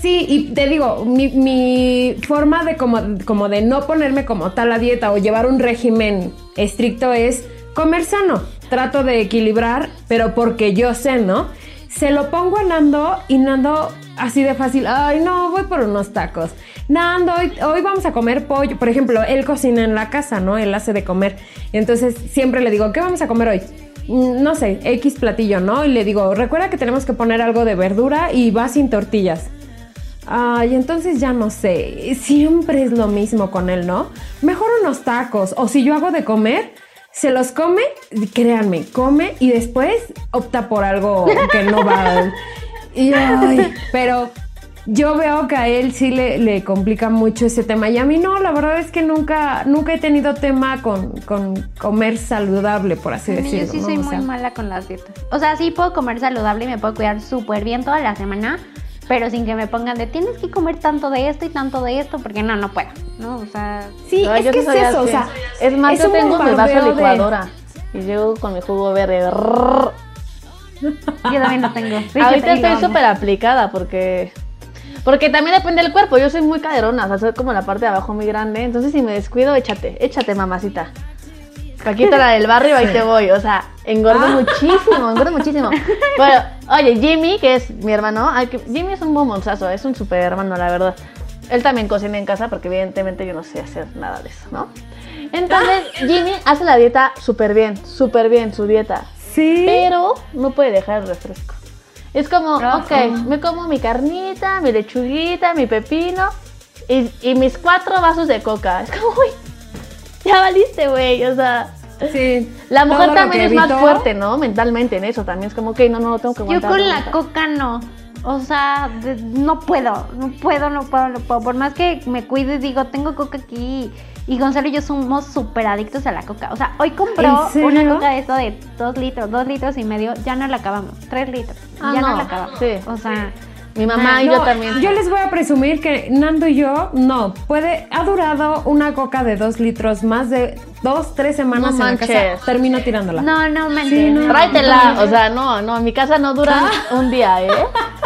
Sí, y te digo, mi, mi forma de como, como de no ponerme como tal a dieta o llevar un régimen estricto es comer sano. Trato de equilibrar, pero porque yo sé, ¿no? Se lo pongo a Nando y Nando así de fácil, ay no, voy por unos tacos. Nando, hoy, hoy vamos a comer pollo. Por ejemplo, él cocina en la casa, ¿no? Él hace de comer. Entonces siempre le digo, ¿qué vamos a comer hoy? Mm, No sé, X platillo, ¿no? Y le digo, recuerda que tenemos que poner algo de verdura y va sin tortillas. Ay, entonces ya no sé. Siempre es lo mismo con él, ¿no? Mejor unos tacos. O si yo hago de comer, se los come, créanme, come y después opta por algo que no va. Y, ay, pero yo veo que a él sí le, le complica mucho ese tema. Y a mí no, la verdad es que nunca, nunca he tenido tema con, con comer saludable, por así Sí, decirlo. yo sí ¿no? soy O muy sea, mala con las dietas. O sea, sí puedo comer saludable y me puedo cuidar súper bien toda la semana, pero sin que me pongan de tienes que comer tanto de esto y tanto de esto, porque no, no puedo. ¿no? O sea, Sí, No, es yo que sí es eso, así. o sea. Es más, es yo tengo mi vaso de- licuadora. Y llego con mi jugo verde. Yo también lo tengo. Fíjate, Ahorita estoy súper aplicada porque. Porque también depende del cuerpo. Yo soy muy caderona, o sea, soy como la parte de abajo muy grande. Entonces, si me descuido, échate, échate, mamacita. Paquita, la del barrio, ahí te voy. O sea, engordo muchísimo, engordo muchísimo. Pero, oye, Jimmy, que es mi hermano, ay, que- Jimmy es un bombonzazo, es un súper hermano, la verdad. Él también cocina en casa porque, evidentemente, yo no sé hacer nada de eso, ¿no? Entonces, Jimmy hace la dieta súper bien, súper bien, su dieta. Sí. Pero no puede dejar el refresco. Es como, Ajá. ok, me como mi carnita, mi lechuguita, mi pepino y, y mis cuatro vasos de coca. Es como, uy, ya valiste, güey. O sea, Sí. la mujer lo también es más fuerte, ¿no? Mentalmente en eso también. Es como, ok, no, no, no tengo que Yo aguantar. con no la coca no. O sea, no puedo, no puedo, no puedo, no puedo. Por más que me cuide y digo, tengo coca aquí. Y Gonzalo y yo somos súper adictos a la coca. O sea, hoy compró una coca de esto de dos litros, dos litros y medio. Ya no la acabamos. Tres litros. Ah, ya no, no, la acabamos. sí. O sea, Mi mamá y No, yo también. Yo les voy a presumir que Nando y yo, no, puede, ha durado una coca de dos litros más de dos, tres semanas No en la casa. manches. Termino tirándola. No, no me Sí, no. Tráetela, o sea, no, no, en mi casa no dura un día, ¿eh?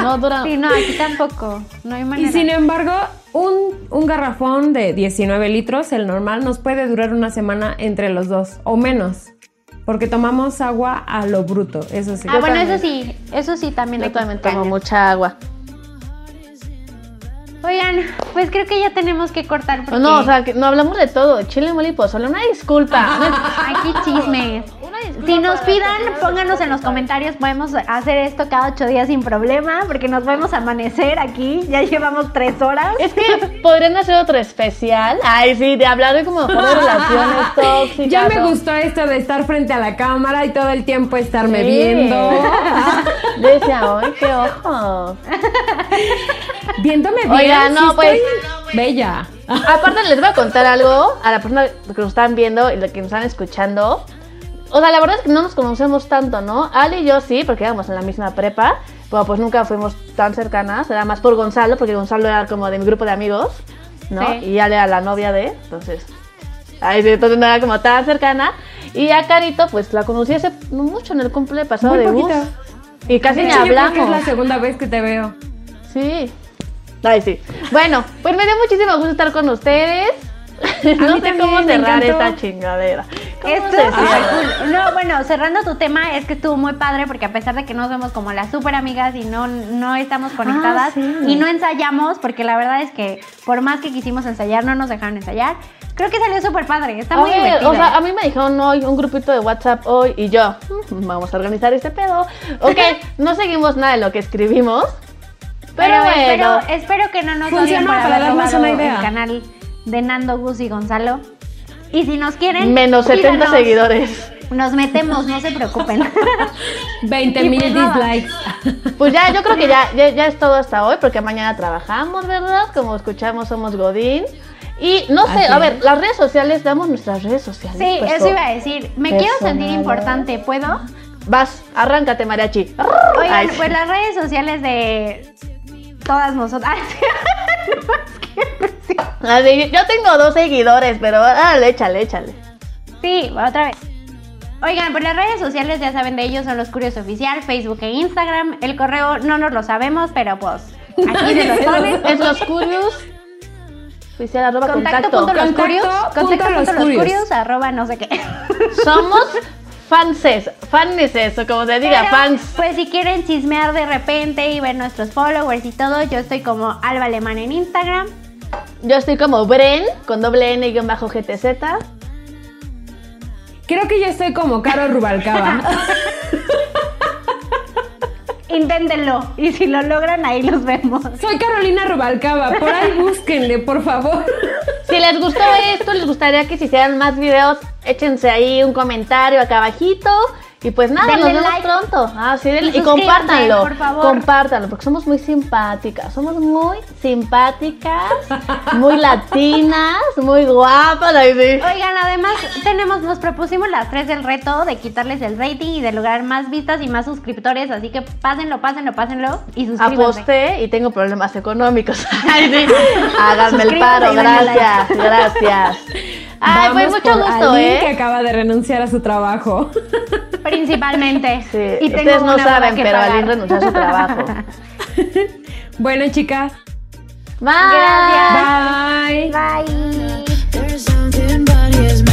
No dura. Sí, no, aquí tampoco. No hay Y manera. sin embargo, un, un garrafón de 19 litros, el normal, nos puede durar una semana entre los dos o menos. Porque tomamos agua a lo bruto, eso sí. Ah, bueno, también. eso sí, eso sí también. Yo también tomo mucha agua. Oigan, pues creo que ya tenemos que cortar porque No, o sea, que no hablamos de todo. Chile, mole y pozole. Una disculpa. aquí chismes. Si nos pidan, pónganos en los comentarios. Podemos hacer esto cada ocho días sin problema, porque nos podemos amanecer aquí. Ya llevamos tres horas. Es que podrían hacer otro especial. Ay, sí, de hablar de como de relaciones tóxicas. Ya me gustó esto de estar frente a la cámara y todo el tiempo estarme Sí. viendo. Decía, ay, qué ojos. Viéndome bien. Oiga, sí no, pues- estoy Bella. Aparte, les voy a contar algo a la persona que nos están viendo y la que nos están escuchando. O sea, la verdad es que no nos conocemos tanto, ¿no? Ali y yo sí, porque íbamos en la misma prepa. Pero pues nunca fuimos tan cercanas. Era más por Gonzalo, porque Gonzalo era como de mi grupo de amigos, ¿no? Sí. Y Ali era la novia de. Entonces. Ay, sí, entonces no era como tan cercana. Y a Carito, pues la conocí hace mucho en el cumple pasado Muy de bus. poquito. Y casi ni hecho, yo creo que es hablamos. la segunda vez que te veo. Sí. Ay, sí. Bueno, pues me dio muchísimo gusto estar con ustedes. no mí sé cómo cerrar esta chingadera. ¿Cómo Esto, se no, bueno, cerrando tu tema, es que estuvo muy padre porque a pesar de que no somos como las super amigas y no, no estamos conectadas sí. y no ensayamos, porque la verdad es que por más que quisimos ensayar, no nos dejaron ensayar, creo que salió súper padre, está muy Oye, divertido. o sea, a mí me dijeron hoy un grupito de WhatsApp hoy y yo, "Mm, vamos a organizar este pedo. Ok, no seguimos nada de lo que escribimos. Pero, pero, bueno, espero, espero que no nos Funciona para haber darnos una idea. el canal de Nando, Gus y Gonzalo. Y si nos quieren, menos 70 síganos. seguidores. Nos metemos, no se preocupen. 20 Y mil pues nada. dislikes. Pues ya, yo creo que ya, ya, ya es todo hasta hoy, porque mañana trabajamos, ¿verdad? Como escuchamos, somos Godín. Y no sé, Así a ver, es. las redes sociales, damos nuestras redes sociales. Sí, pues, eso iba a decir. Me quiero sentir importante, ¿puedo? Vas, arráncate, mariachi. Oigan, Ay, pues las redes sociales de todas nosotras. Así, yo tengo dos seguidores, pero dale, échale, échale. sí, otra vez. Oigan, pues las redes sociales ya saben de ellos, son los Curios Oficial, Facebook e Instagram. El correo no nos lo sabemos, pero pues aquí se los ponen. Es los curios. Oficial arroba Contacto, contacto. punto los Contacto Contacto los punto los curios. curios, arroba no sé qué. Somos fanses, fanses, o como se diga, Pero, fans. Pues si quieren chismear de repente y ver nuestros followers y todo, yo estoy como Alba Alemán en Instagram. Yo estoy como Bren, con doble N y guion bajo GTZ. Creo que yo estoy como Caro Rubalcaba. Inténtenlo y si lo logran ahí los vemos. Soy Carolina Rubalcaba. Por ahí búsquenle, por favor. Si les gustó esto, les gustaría que se hicieran más videos, échense ahí un comentario acá abajito. Y pues nada, Denle nos vemos like. pronto. Ah, sí, denle- Y y, compártanlo. por favor. Compártanlo, porque somos muy simpáticas. Somos muy simpáticas, muy latinas, muy guapas. Sí. Oigan, además tenemos, nos propusimos las tres del reto de quitarles el rating y de lograr más vistas y más suscriptores, así que pásenlo, pásenlo, pásenlo y suscríbanse. Aposté y tengo problemas económicos. Ay, sí. Háganme el paro, gracias, gracias. Ay, pues mucho gusto, Ali, que ¿eh? acaba de renunciar a su trabajo. Principalmente. Sí. Y Ustedes no saben, pero pagar. Aline renunció a su trabajo. bueno, chicas. Bye. Gracias. Bye. Bye. Bye.